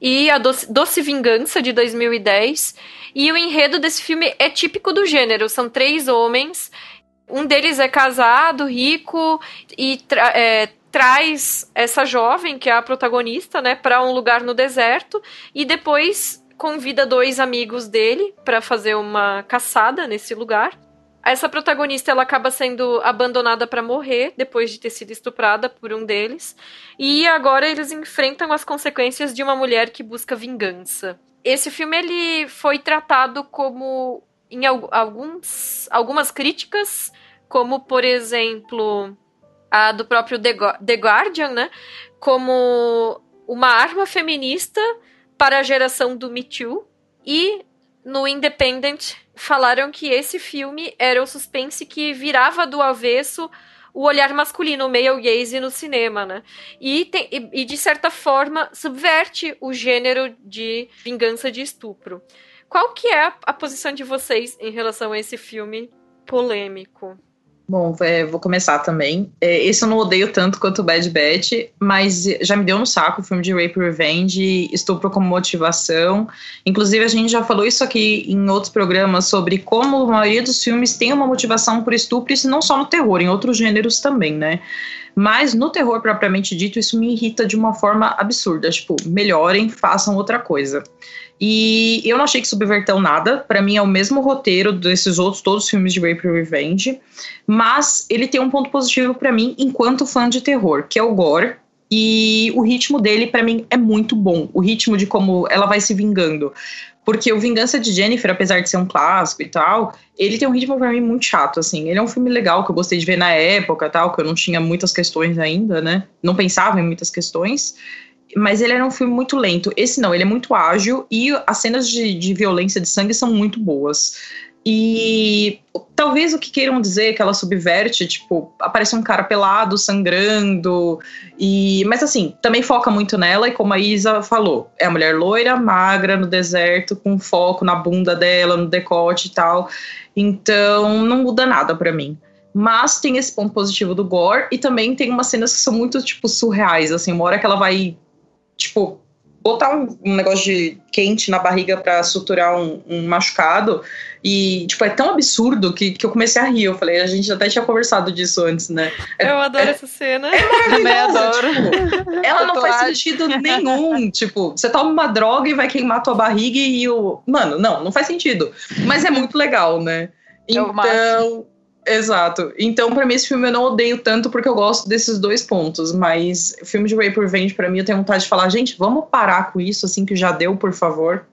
e A Doce, Doce Vingança, de 2010. E o enredo desse filme é típico do gênero. São três homens um deles é casado, rico e tra é, traz essa jovem, que é a protagonista, né, para um lugar no deserto e depois convida dois amigos dele para fazer uma caçada nesse lugar. Essa protagonista ela acaba sendo abandonada para morrer depois de ter sido estuprada por um deles, e agora eles enfrentam as consequências de uma mulher que busca vingança. Esse filme ele foi tratado como em alguns, algumas críticas como por exemplo a do próprio The Guardian, né? Como uma arma feminista para a geração do Me Too. E no Independent falaram que esse filme era o suspense que virava do avesso o olhar masculino, o male gaze no cinema, né? E, tem, e, e, de certa forma subverte o gênero de vingança de estupro. Qual que é a, a posição de vocês em relação a esse filme polêmico? Bom, é, vou começar também. É, esse eu não odeio tanto quanto o Bad Batch, mas já me deu no saco o filme de Rape Revenge, estupro como motivação. Inclusive, a gente já falou isso aqui em outros programas sobre como a maioria dos filmes tem uma motivação por estupro, e não só no terror, em outros gêneros também, né? Mas no terror propriamente dito, isso me irrita de uma forma absurda. Tipo, melhorem, façam outra coisa. E eu não achei que subverteu nada. Para mim é o mesmo roteiro desses outros todos os filmes de Rape Revenge, mas ele tem um ponto positivo para mim enquanto fã de terror, que é o gore. E o ritmo dele para mim é muito bom. O ritmo de como ela vai se vingando. Porque o Vingança de Jennifer, apesar de ser um clássico e tal, ele tem um ritmo para mim muito chato, assim. Ele é um filme legal que eu gostei de ver na época, tal, que eu não tinha muitas questões ainda, né? Não pensava em muitas questões mas ele era um filme muito lento. Esse não, ele é muito ágil e as cenas de, de violência de sangue são muito boas. E talvez o que queiram dizer que ela subverte, tipo, aparece um cara pelado, sangrando, e mas assim, também foca muito nela, e como a Isa falou, é a mulher loira, magra, no deserto, com foco na bunda dela, no decote e tal. Então, não muda nada para mim. Mas tem esse ponto positivo do gore, e também tem umas cenas que são muito, tipo, surreais, assim, uma hora que ela vai tipo, botar um, um, negócio de quente na barriga para suturar um, um, machucado. E, tipo, é tão absurdo que, que eu comecei a rir. Eu falei, a gente até tinha conversado disso antes, né? É, eu adoro é, essa cena. É Também adoro. Tipo, ela não faz sentido nenhum. tipo, você toma uma droga e vai queimar tua barriga e o. Mano, não, não faz sentido. Mas é muito legal, né? É então. Exato. Então, para mim, esse filme eu não odeio tanto porque eu gosto desses dois pontos. Mas filme de Rape Revenge, pra mim, eu tenho vontade de falar, gente, vamos parar com isso, assim, que já deu, por favor.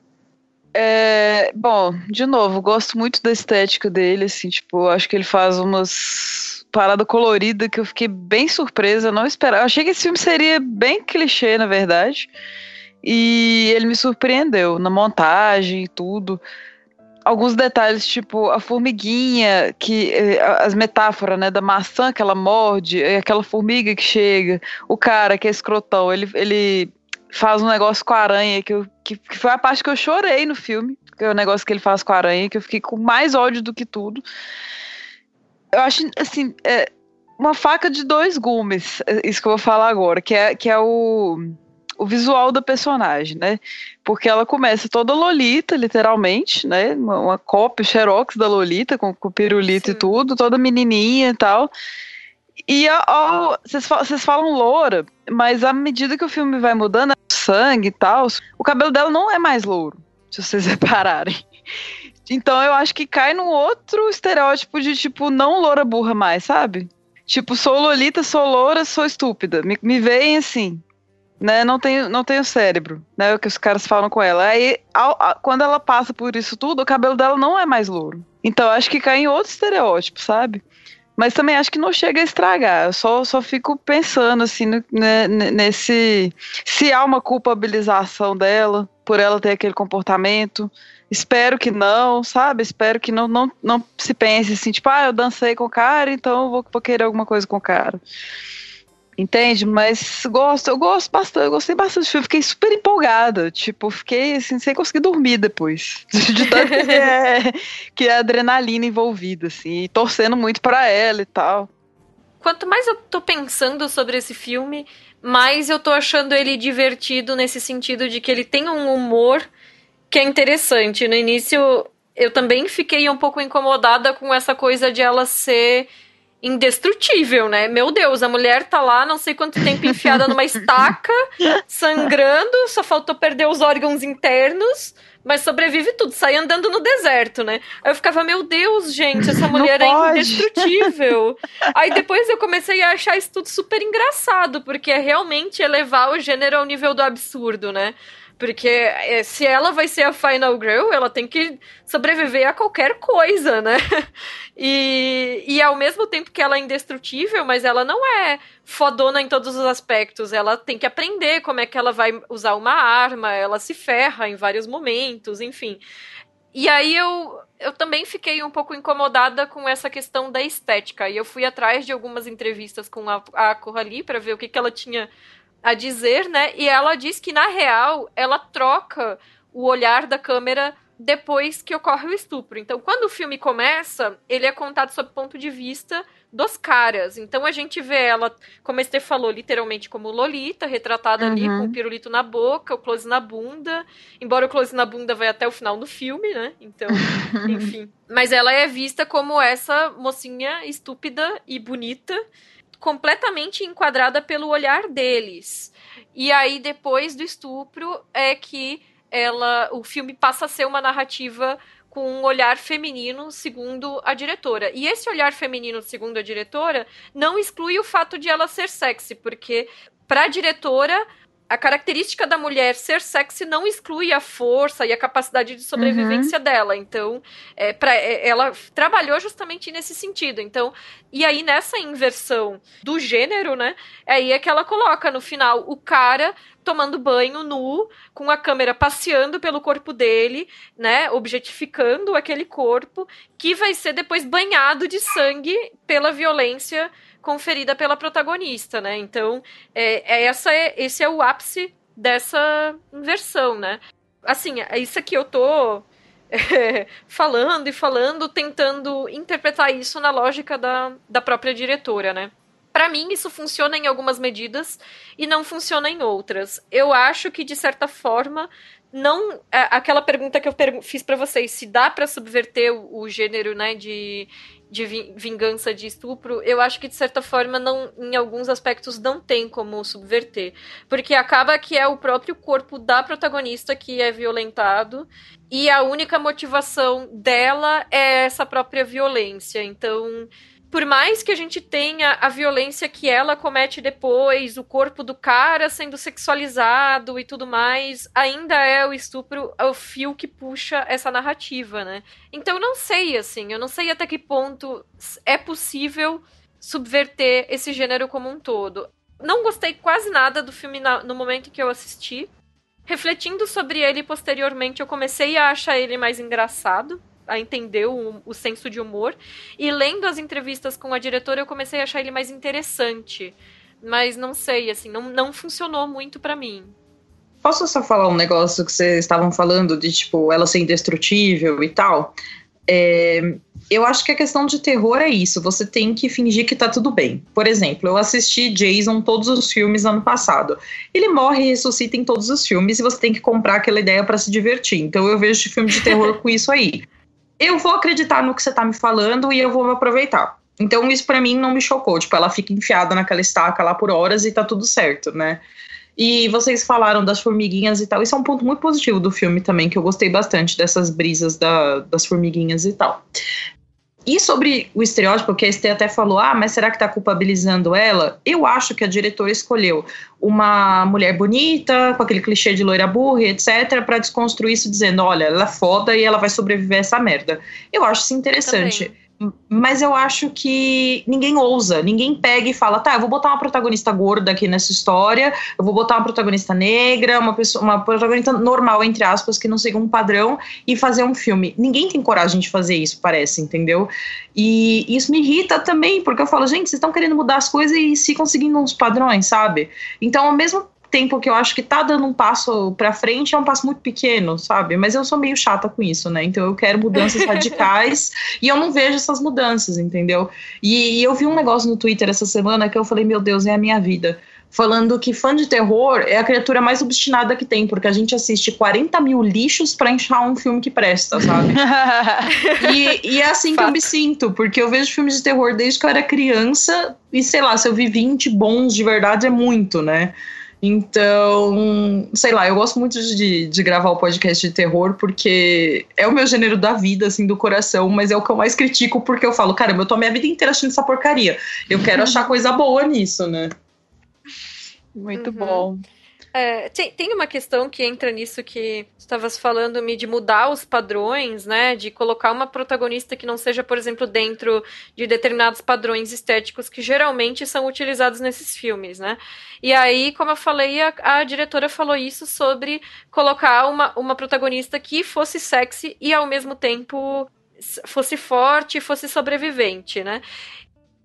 É, bom, de novo, gosto muito da estética dele, assim, tipo, acho que ele faz umas parada colorida que eu fiquei bem surpresa, não esperava. Achei que esse filme seria bem clichê, na verdade. E ele me surpreendeu na montagem e tudo alguns detalhes, tipo a formiguinha, que eh, as metáforas, né, da maçã que ela morde, aquela formiga que chega, o cara que é escrotão, ele, ele faz um negócio com a aranha que, eu, que, que foi a parte que eu chorei no filme, que é o negócio que ele faz com a aranha, que eu fiquei com mais ódio do que tudo. Eu acho, assim, é uma faca de dois gumes, é isso que eu vou falar agora, que é, que é o o visual da personagem, né? Porque ela começa toda Lolita, literalmente, né? Uma, uma cópia, xerox da Lolita, com, com pirulito Sim. e tudo, toda menininha e tal. E vocês falam loura, mas à medida que o filme vai mudando, sangue e tal, o cabelo dela não é mais louro, se vocês repararem. Então eu acho que cai num outro estereótipo de tipo, não loura burra mais, sabe? Tipo, sou lolita, sou loura, sou estúpida. Me, me veem assim, né? Não tenho, não tenho cérebro, né? O que os caras falam com ela. Aí, ao, a, quando ela passa por isso tudo, o cabelo dela não é mais louro. Então acho que cai em outro estereótipo, sabe? Mas também acho que não chega a estragar. Eu só, só fico pensando assim no, né, nesse. Se há uma culpabilização dela por ela ter aquele comportamento. Espero que não, sabe? Espero que não, não, não se pense assim, tipo, ah, eu dancei com o cara, então eu vou, vou querer alguma coisa com o cara. Entende? Mas gosto, eu gosto bastante, eu gostei bastante do filme, fiquei super empolgada. Tipo, fiquei assim, sem conseguir dormir depois. De tanto que é, que é adrenalina envolvida, assim, torcendo muito para ela e tal. Quanto mais eu tô pensando sobre esse filme, mais eu tô achando ele divertido nesse sentido de que ele tem um humor que é interessante. No início, eu também fiquei um pouco incomodada com essa coisa de ela ser indestrutível, né? Meu Deus, a mulher tá lá não sei quanto tempo enfiada numa estaca, sangrando, só faltou perder os órgãos internos, mas sobrevive tudo, sai andando no deserto, né? Aí eu ficava, meu Deus, gente, essa mulher é indestrutível. Aí depois eu comecei a achar isso tudo super engraçado, porque é realmente elevar o gênero ao nível do absurdo, né? Porque é, se ela vai ser a Final Girl, ela tem que sobreviver a qualquer coisa, né? E, e ao mesmo tempo que ela é indestrutível, mas ela não é fodona em todos os aspectos. Ela tem que aprender como é que ela vai usar uma arma, ela se ferra em vários momentos, enfim. E aí eu, eu também fiquei um pouco incomodada com essa questão da estética. E eu fui atrás de algumas entrevistas com a, a Coralie para ver o que, que ela tinha a dizer, né? E ela diz que, na real, ela troca o olhar da câmera depois que ocorre o estupro. Então, quando o filme começa, ele é contado sob o ponto de vista dos caras. Então a gente vê ela, como a Esther falou, literalmente como Lolita, retratada uhum. ali com o pirulito na boca, o close na bunda. Embora o close na bunda vai até o final do filme, né? Então, enfim. Mas ela é vista como essa mocinha estúpida e bonita completamente enquadrada pelo olhar deles. E aí, depois do estupro, é que ela, o filme passa a ser uma narrativa com um olhar feminino, segundo a diretora. E esse olhar feminino, segundo a diretora, não exclui o fato de ela ser sexy, porque para a diretora a característica da mulher ser sexy não exclui a força e a capacidade de sobrevivência uhum. dela. Então, é, pra, é, ela trabalhou justamente nesse sentido. Então, e aí nessa inversão do gênero, né? Aí é que ela coloca no final o cara tomando banho nu, com a câmera passeando pelo corpo dele, né, objetificando aquele corpo, que vai ser depois banhado de sangue pela violência conferida pela protagonista, né? Então, é, é essa é, esse é o ápice dessa inversão, né? Assim, é isso aqui eu tô é, falando e falando, tentando interpretar isso na lógica da, da própria diretora, né? Para mim, isso funciona em algumas medidas e não funciona em outras. Eu acho que, de certa forma, não aquela pergunta que eu fiz para vocês se dá para subverter o, o, gênero né de de vingança de estupro, eu acho que de certa forma não, em alguns aspectos não tem como subverter, porque acaba que é o próprio corpo da protagonista que é violentado e a única motivação dela é essa própria violência. Então, por mais que a gente tenha a violência que ela comete depois, o corpo do cara sendo sexualizado e tudo mais, ainda é o estupro, é o fio que puxa essa narrativa, né? Então eu não sei, assim, eu não sei até que ponto é possível subverter esse gênero como um todo. Não gostei quase nada do filme no momento em que eu assisti. Refletindo sobre ele posteriormente, eu comecei a achar ele mais engraçado a entender o, o senso de humor. E lendo as entrevistas com a diretora, eu comecei a achar ele mais interessante. Mas não sei, assim, não, não funcionou muito para mim. Posso só falar um negócio que vocês estavam falando de, tipo, ela ser indestrutível e tal? É, eu acho que a questão de terror é isso. Você tem que fingir que tá tudo bem. Por exemplo, eu assisti Jason todos os filmes ano passado. Ele morre e ressuscita em todos os filmes e você tem que comprar aquela ideia para se divertir. Então eu vejo filme de terror com isso aí. Eu vou acreditar no que você tá me falando e eu vou me aproveitar. Então isso para mim não me chocou. Tipo, ela fica enfiada naquela estaca lá por horas e tá tudo certo, né? E vocês falaram das formiguinhas e tal. Isso é um ponto muito positivo do filme também, que eu gostei bastante dessas brisas da, das formiguinhas e tal. E sobre o estereótipo, que a Estê até falou, ah, mas será que está culpabilizando ela? Eu acho que a diretora escolheu uma mulher bonita, com aquele clichê de loira burra, etc., para desconstruir isso, dizendo, olha, ela é foda e ela vai sobreviver a essa merda. Eu acho isso interessante. Mas eu acho que ninguém ousa, ninguém pega e fala, tá, eu vou botar uma protagonista gorda aqui nessa história, eu vou botar uma protagonista negra, uma pessoa, uma protagonista normal, entre aspas, que não siga um padrão, e fazer um filme. Ninguém tem coragem de fazer isso, parece, entendeu? E isso me irrita também, porque eu falo, gente, vocês estão querendo mudar as coisas e se conseguindo uns padrões, sabe? Então, ao mesmo tempo que eu acho que tá dando um passo para frente, é um passo muito pequeno, sabe? Mas eu sou meio chata com isso, né? Então eu quero mudanças radicais e eu não vejo essas mudanças, entendeu? E, e, eu vi um negócio no Twitter essa semana que eu falei, meu Deus, é a minha vida. Falando que fã de terror é a criatura mais obstinada que tem, porque a gente assiste 40 mil lixos para inchar um filme que presta, sabe? e, e, é assim Fato. que eu me sinto, porque eu vejo filmes de terror desde que eu era criança, e sei lá, se eu vi 20 bons de verdade é muito, né? Então, sei lá, eu gosto muito de, de gravar o podcast de terror porque é o meu gênero da vida, assim, do coração, mas é o que eu mais critico porque eu falo, caramba, eu tô a minha vida inteira achando essa porcaria. Eu quero achar coisa boa nisso, né? Muito uhum. bom. É, tem, tem uma questão que entra nisso que estavas falando, me de mudar os padrões, né? De colocar uma protagonista que não seja, por exemplo, dentro de determinados padrões estéticos que geralmente são utilizados nesses filmes, né? E aí, como eu falei, a, a diretora falou isso sobre colocar uma, uma protagonista que fosse sexy e ao mesmo tempo fosse forte, fosse sobrevivente, né?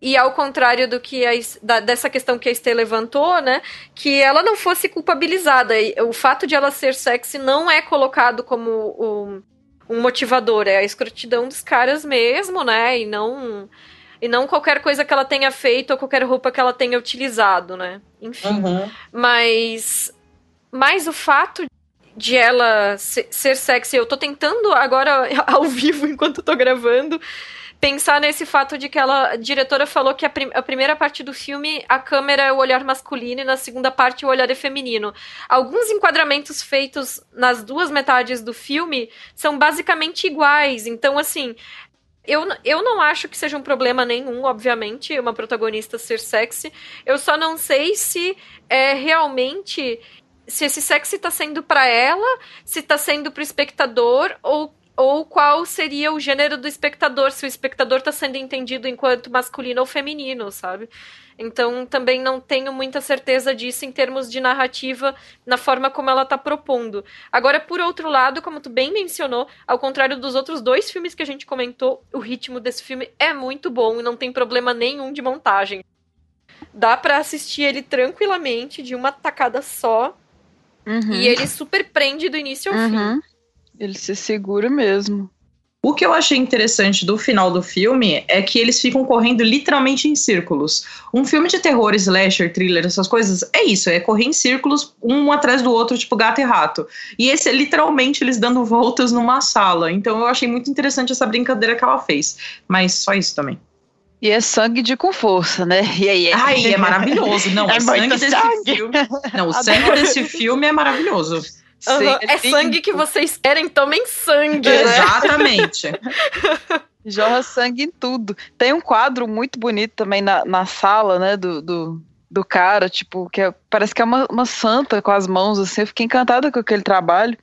e ao contrário do que a, da, dessa questão que a Estê levantou, né, que ela não fosse culpabilizada. O fato de ela ser sexy não é colocado como um, um motivador, é a escrotidão dos caras mesmo, né, e não e não qualquer coisa que ela tenha feito ou qualquer roupa que ela tenha utilizado, né? Enfim. Uhum. Mas mas o fato de ela ser, sexy, eu tô tentando agora ao vivo enquanto tô gravando pensar nesse fato de que ela, a diretora falou que a, prim a, primeira parte do filme a câmera é o olhar masculino e na segunda parte o olhar é feminino. Alguns enquadramentos feitos nas duas metades do filme são basicamente iguais. Então, assim, eu, eu não acho que seja um problema nenhum, obviamente, uma protagonista ser sexy. Eu só não sei se é realmente se esse sexy tá sendo para ela, se tá sendo pro espectador ou ou qual seria o gênero do espectador, se o espectador está sendo entendido enquanto masculino ou feminino, sabe? Então também não tenho muita certeza disso em termos de narrativa na forma como ela está propondo. Agora, por outro lado, como tu bem mencionou, ao contrário dos outros dois filmes que a gente comentou, o ritmo desse filme é muito bom e não tem problema nenhum de montagem. Dá para assistir ele tranquilamente de uma tacada só. Uhum. E ele super prende do início ao uhum. fim. Ele se segura mesmo. O que eu achei interessante do final do filme é que eles ficam correndo literalmente em círculos. Um filme de terror, slasher, thriller, essas coisas, é isso, é correr em círculos, um atrás do outro, tipo gato e rato. E esse é literalmente eles dando voltas numa sala. Então eu achei muito interessante essa brincadeira que ela fez. Mas só isso também. E é sangue de com força, né? E aí é... Ai, é maravilhoso. Não, é o sangue desse sangue. filme. Não, o sangue desse filme é maravilhoso. Uhum. É sangue que vocês querem, tomem sangue. Né? Exatamente. Jorra sangue em tudo. Tem um quadro muito bonito também na, na sala, né, do, do, do cara, tipo, que é, parece que é uma, uma santa com as mãos, assim. Eu fiquei encantada com aquele trabalho.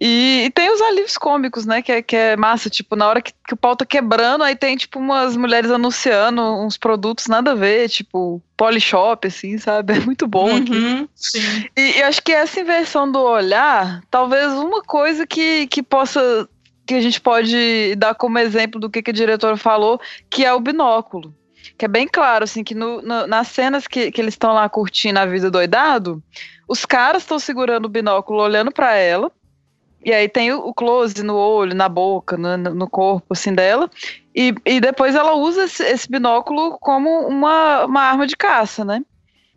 E, e, tem os alívios cômicos, né? Que é, que é massa, tipo, na hora que, que, o pau tá quebrando, aí tem, tipo, umas mulheres anunciando uns produtos nada a ver, tipo, Polishop, assim, sabe? É muito bom uhum, aqui. Sim. E, e acho que essa inversão do olhar, talvez uma coisa que, que possa. que a gente pode dar como exemplo do que, que a diretora falou, que é o binóculo. Que é bem claro, assim, que no, no, nas cenas que, que eles estão lá curtindo a vida doidado, os caras estão segurando o binóculo olhando para ela E aí tem o close no olho, na boca, no, no corpo, assim, dela. E, e depois ela usa esse, esse binóculo como uma, uma arma de caça, né?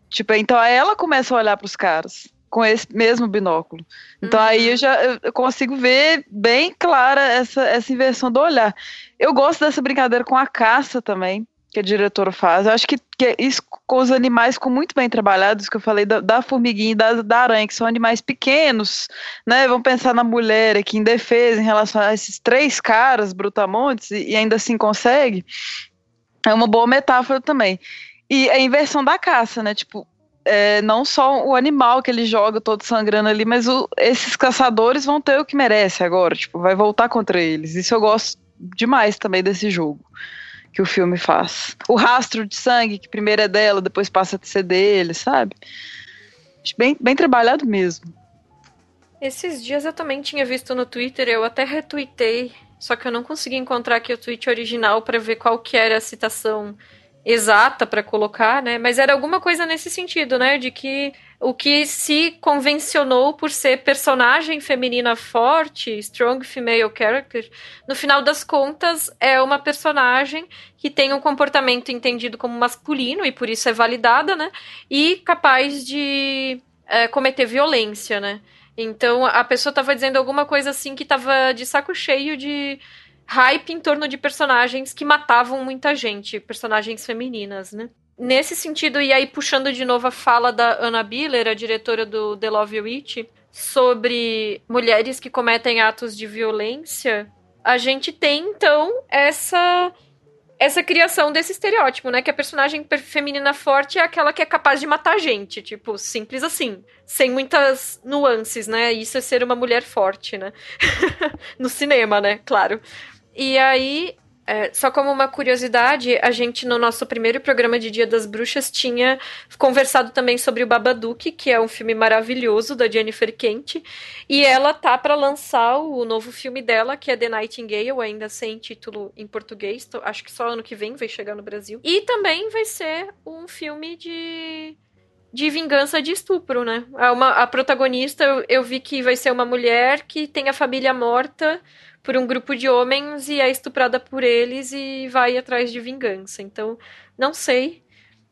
Tipo, então ela começa a olhar para os caras com esse mesmo binóculo. Então uhum. aí eu já eu consigo ver bem clara essa, essa inversão do olhar. Eu gosto dessa brincadeira com a caça também, que a diretora faz. Eu acho que, que isso com os animais ficou muito bem trabalhados, que eu falei da, da formiguinha e da, da, aranha, que são animais pequenos, né? Vamos pensar na mulher aqui em defesa em relação a esses três caras, brutamontes, e, e ainda assim consegue. É uma boa metáfora também. E a inversão da caça, né? Tipo, é, não só o animal que ele joga todo sangrando ali, mas o, esses caçadores vão ter o que merece agora, tipo, vai voltar contra eles. Isso eu gosto demais também desse jogo que o filme faz. O rastro de sangue, que primeiro é dela, depois passa a ser dele, sabe? Bem, bem trabalhado mesmo. Esses dias eu também tinha visto no Twitter, eu até retuitei, só que eu não consegui encontrar aqui o tweet original para ver qual que era a citação exata para colocar, né? Mas era alguma coisa nesse sentido, né? De que o que se convencionou por ser personagem feminina forte, strong female character, no final das contas é uma personagem que tem um comportamento entendido como masculino e por isso é validada, né? E capaz de é, cometer violência, né? Então a pessoa estava dizendo alguma coisa assim que estava de saco cheio de hype em torno de personagens que matavam muita gente, personagens femininas, né? Nesse sentido, e aí puxando de novo a fala da Anna Biller, a diretora do The Love Witch, sobre mulheres que cometem atos de violência, a gente tem então essa essa criação desse estereótipo, né? Que a personagem feminina forte é aquela que é capaz de matar gente, tipo, simples assim, sem muitas nuances, né? Isso é ser uma mulher forte, né? no cinema, né? Claro. E aí, é, só como uma curiosidade, a gente no nosso primeiro programa de Dia das Bruxas tinha conversado também sobre o Babadook, que é um filme maravilhoso da Jennifer Kent, e ela tá para lançar o novo filme dela, que é The Nightingale, ainda sem título em português, acho que só ano que vem vai chegar no Brasil. E também vai ser um filme de de vingança de estupro, né? A, uma, a protagonista, eu, eu vi que vai ser uma mulher que tem a família morta por um grupo de homens e é estuprada por eles e vai atrás de vingança. Então, não sei.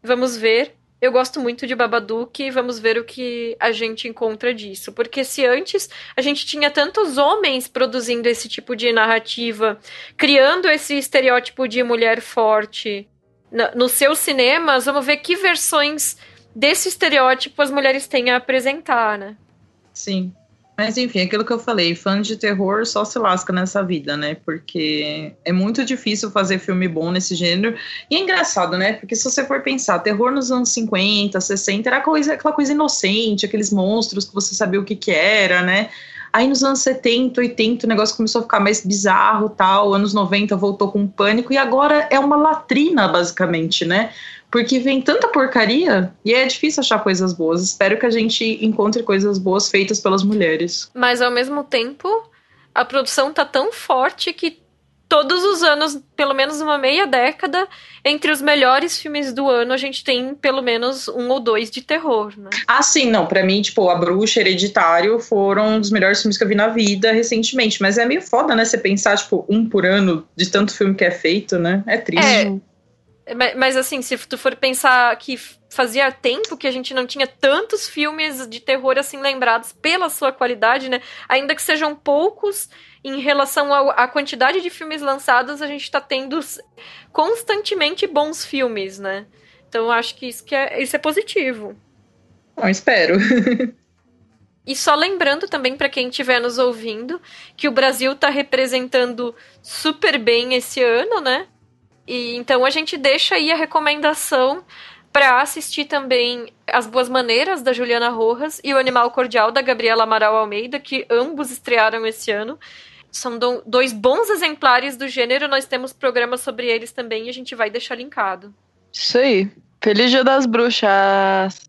Vamos ver. Eu gosto muito de Babadook, vamos ver o que a gente encontra disso. Porque se antes a gente tinha tantos homens produzindo esse tipo de narrativa, criando esse estereótipo de mulher forte nos seus cinemas, vamos ver que versões desse estereótipo as mulheres têm a apresentar, né? Sim. Mas enfim, aquilo que eu falei, fã de terror só se lasca nessa vida, né? Porque é muito difícil fazer filme bom nesse gênero. E é engraçado, né? Porque se você for pensar, terror nos anos 50, 60, era coisa, aquela coisa inocente, aqueles monstros que você sabia o que, que era, né? Aí nos anos 70, 80, o negócio começou a ficar mais bizarro, tal. Anos 90 voltou com pânico e agora é uma latrina, basicamente, né? Porque vem tanta porcaria e é difícil achar coisas boas. Espero que a gente encontre coisas boas feitas pelas mulheres. Mas ao mesmo tempo, a produção tá tão forte que todos os anos, pelo menos uma meia década, entre os melhores filmes do ano, a gente tem pelo menos um ou dois de terror, né? Ah, sim, não. Pra mim, tipo, A Bruxa, Hereditário foram um dos melhores filmes que eu vi na vida recentemente. Mas é meio foda, né? Você pensar, tipo, um por ano de tanto filme que é feito, né? É triste. É. Mas assim, se tu for pensar que fazia tempo que a gente não tinha tantos filmes de terror assim lembrados pela sua qualidade, né? Ainda que sejam poucos em relação à quantidade de filmes lançados, a gente tá tendo constantemente bons filmes, né? Então acho que isso, que é, isso é positivo. Bom, espero. E só lembrando também para quem estiver nos ouvindo que o Brasil está representando super bem esse ano, né? E então a gente deixa aí a recomendação para assistir também As Boas Maneiras da Juliana Rojas e O Animal Cordial da Gabriela Amaral Almeida, que ambos estrearam esse ano. São do, dois bons exemplares do gênero, nós temos programas sobre eles também e a gente vai deixar linkado. Isso aí. Feliz Dia das Bruxas!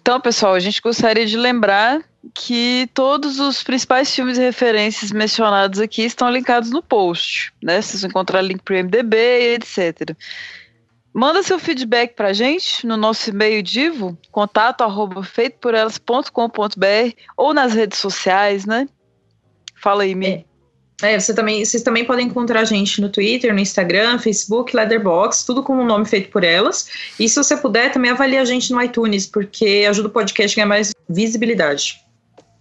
Então, pessoal, a gente gostaria de lembrar que todos os principais filmes e referências mencionados aqui estão linkados no post, né? Vocês vão encontrar link para o MDB, etc. Manda seu feedback para a gente no nosso e-mail divo, contato arroba ou nas redes sociais, né? Fala aí, Mi. É. é, você também, vocês também podem encontrar a gente no Twitter, no Instagram, Facebook, Leatherbox, tudo com o um nome feito por elas. E se você puder, também avalie a gente no iTunes, porque ajuda o podcast a ganhar mais visibilidade.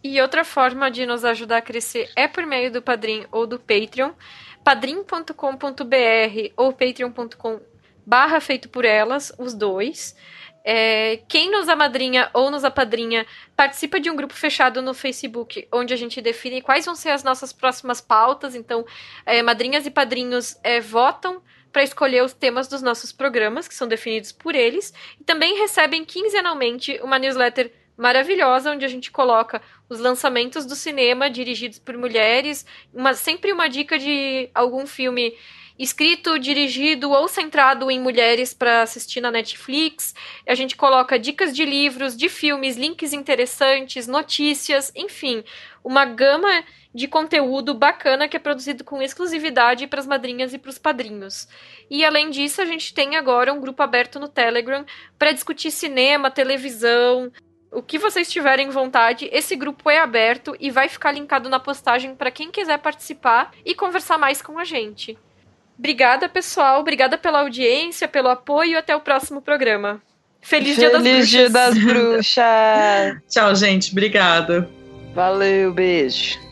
E outra forma de nos ajudar a crescer é por meio do Padrim ou do Patreon. padrim.com.br ou patreon.com barra feito por elas, os dois. É, quem nos amadrinha ou nos apadrinha participa de um grupo fechado no Facebook, onde a gente define quais vão ser as nossas próximas pautas. Então, é, madrinhas e padrinhos é, votam para escolher os temas dos nossos programas, que são definidos por eles, e também recebem quinzenalmente uma newsletter maravilhosa, onde a gente coloca os lançamentos do cinema dirigidos por mulheres, uma, sempre uma dica de algum filme escrito, dirigido ou centrado em mulheres para assistir na Netflix. A gente coloca dicas de livros, de filmes, links interessantes, notícias, enfim, uma gama de conteúdo bacana que é produzido com exclusividade para as madrinhas e para os padrinhos. E além disso, a gente tem agora um grupo aberto no Telegram para discutir cinema, televisão, o que vocês tiverem vontade, esse grupo é aberto e vai ficar linkado na postagem para quem quiser participar e conversar mais com a gente. Obrigada, pessoal. Obrigada pela audiência, pelo apoio até o próximo programa. Feliz, Feliz Dia Dia das Bruxas. das Bruxas. Tchau, gente. Obrigada. Valeu, beijo.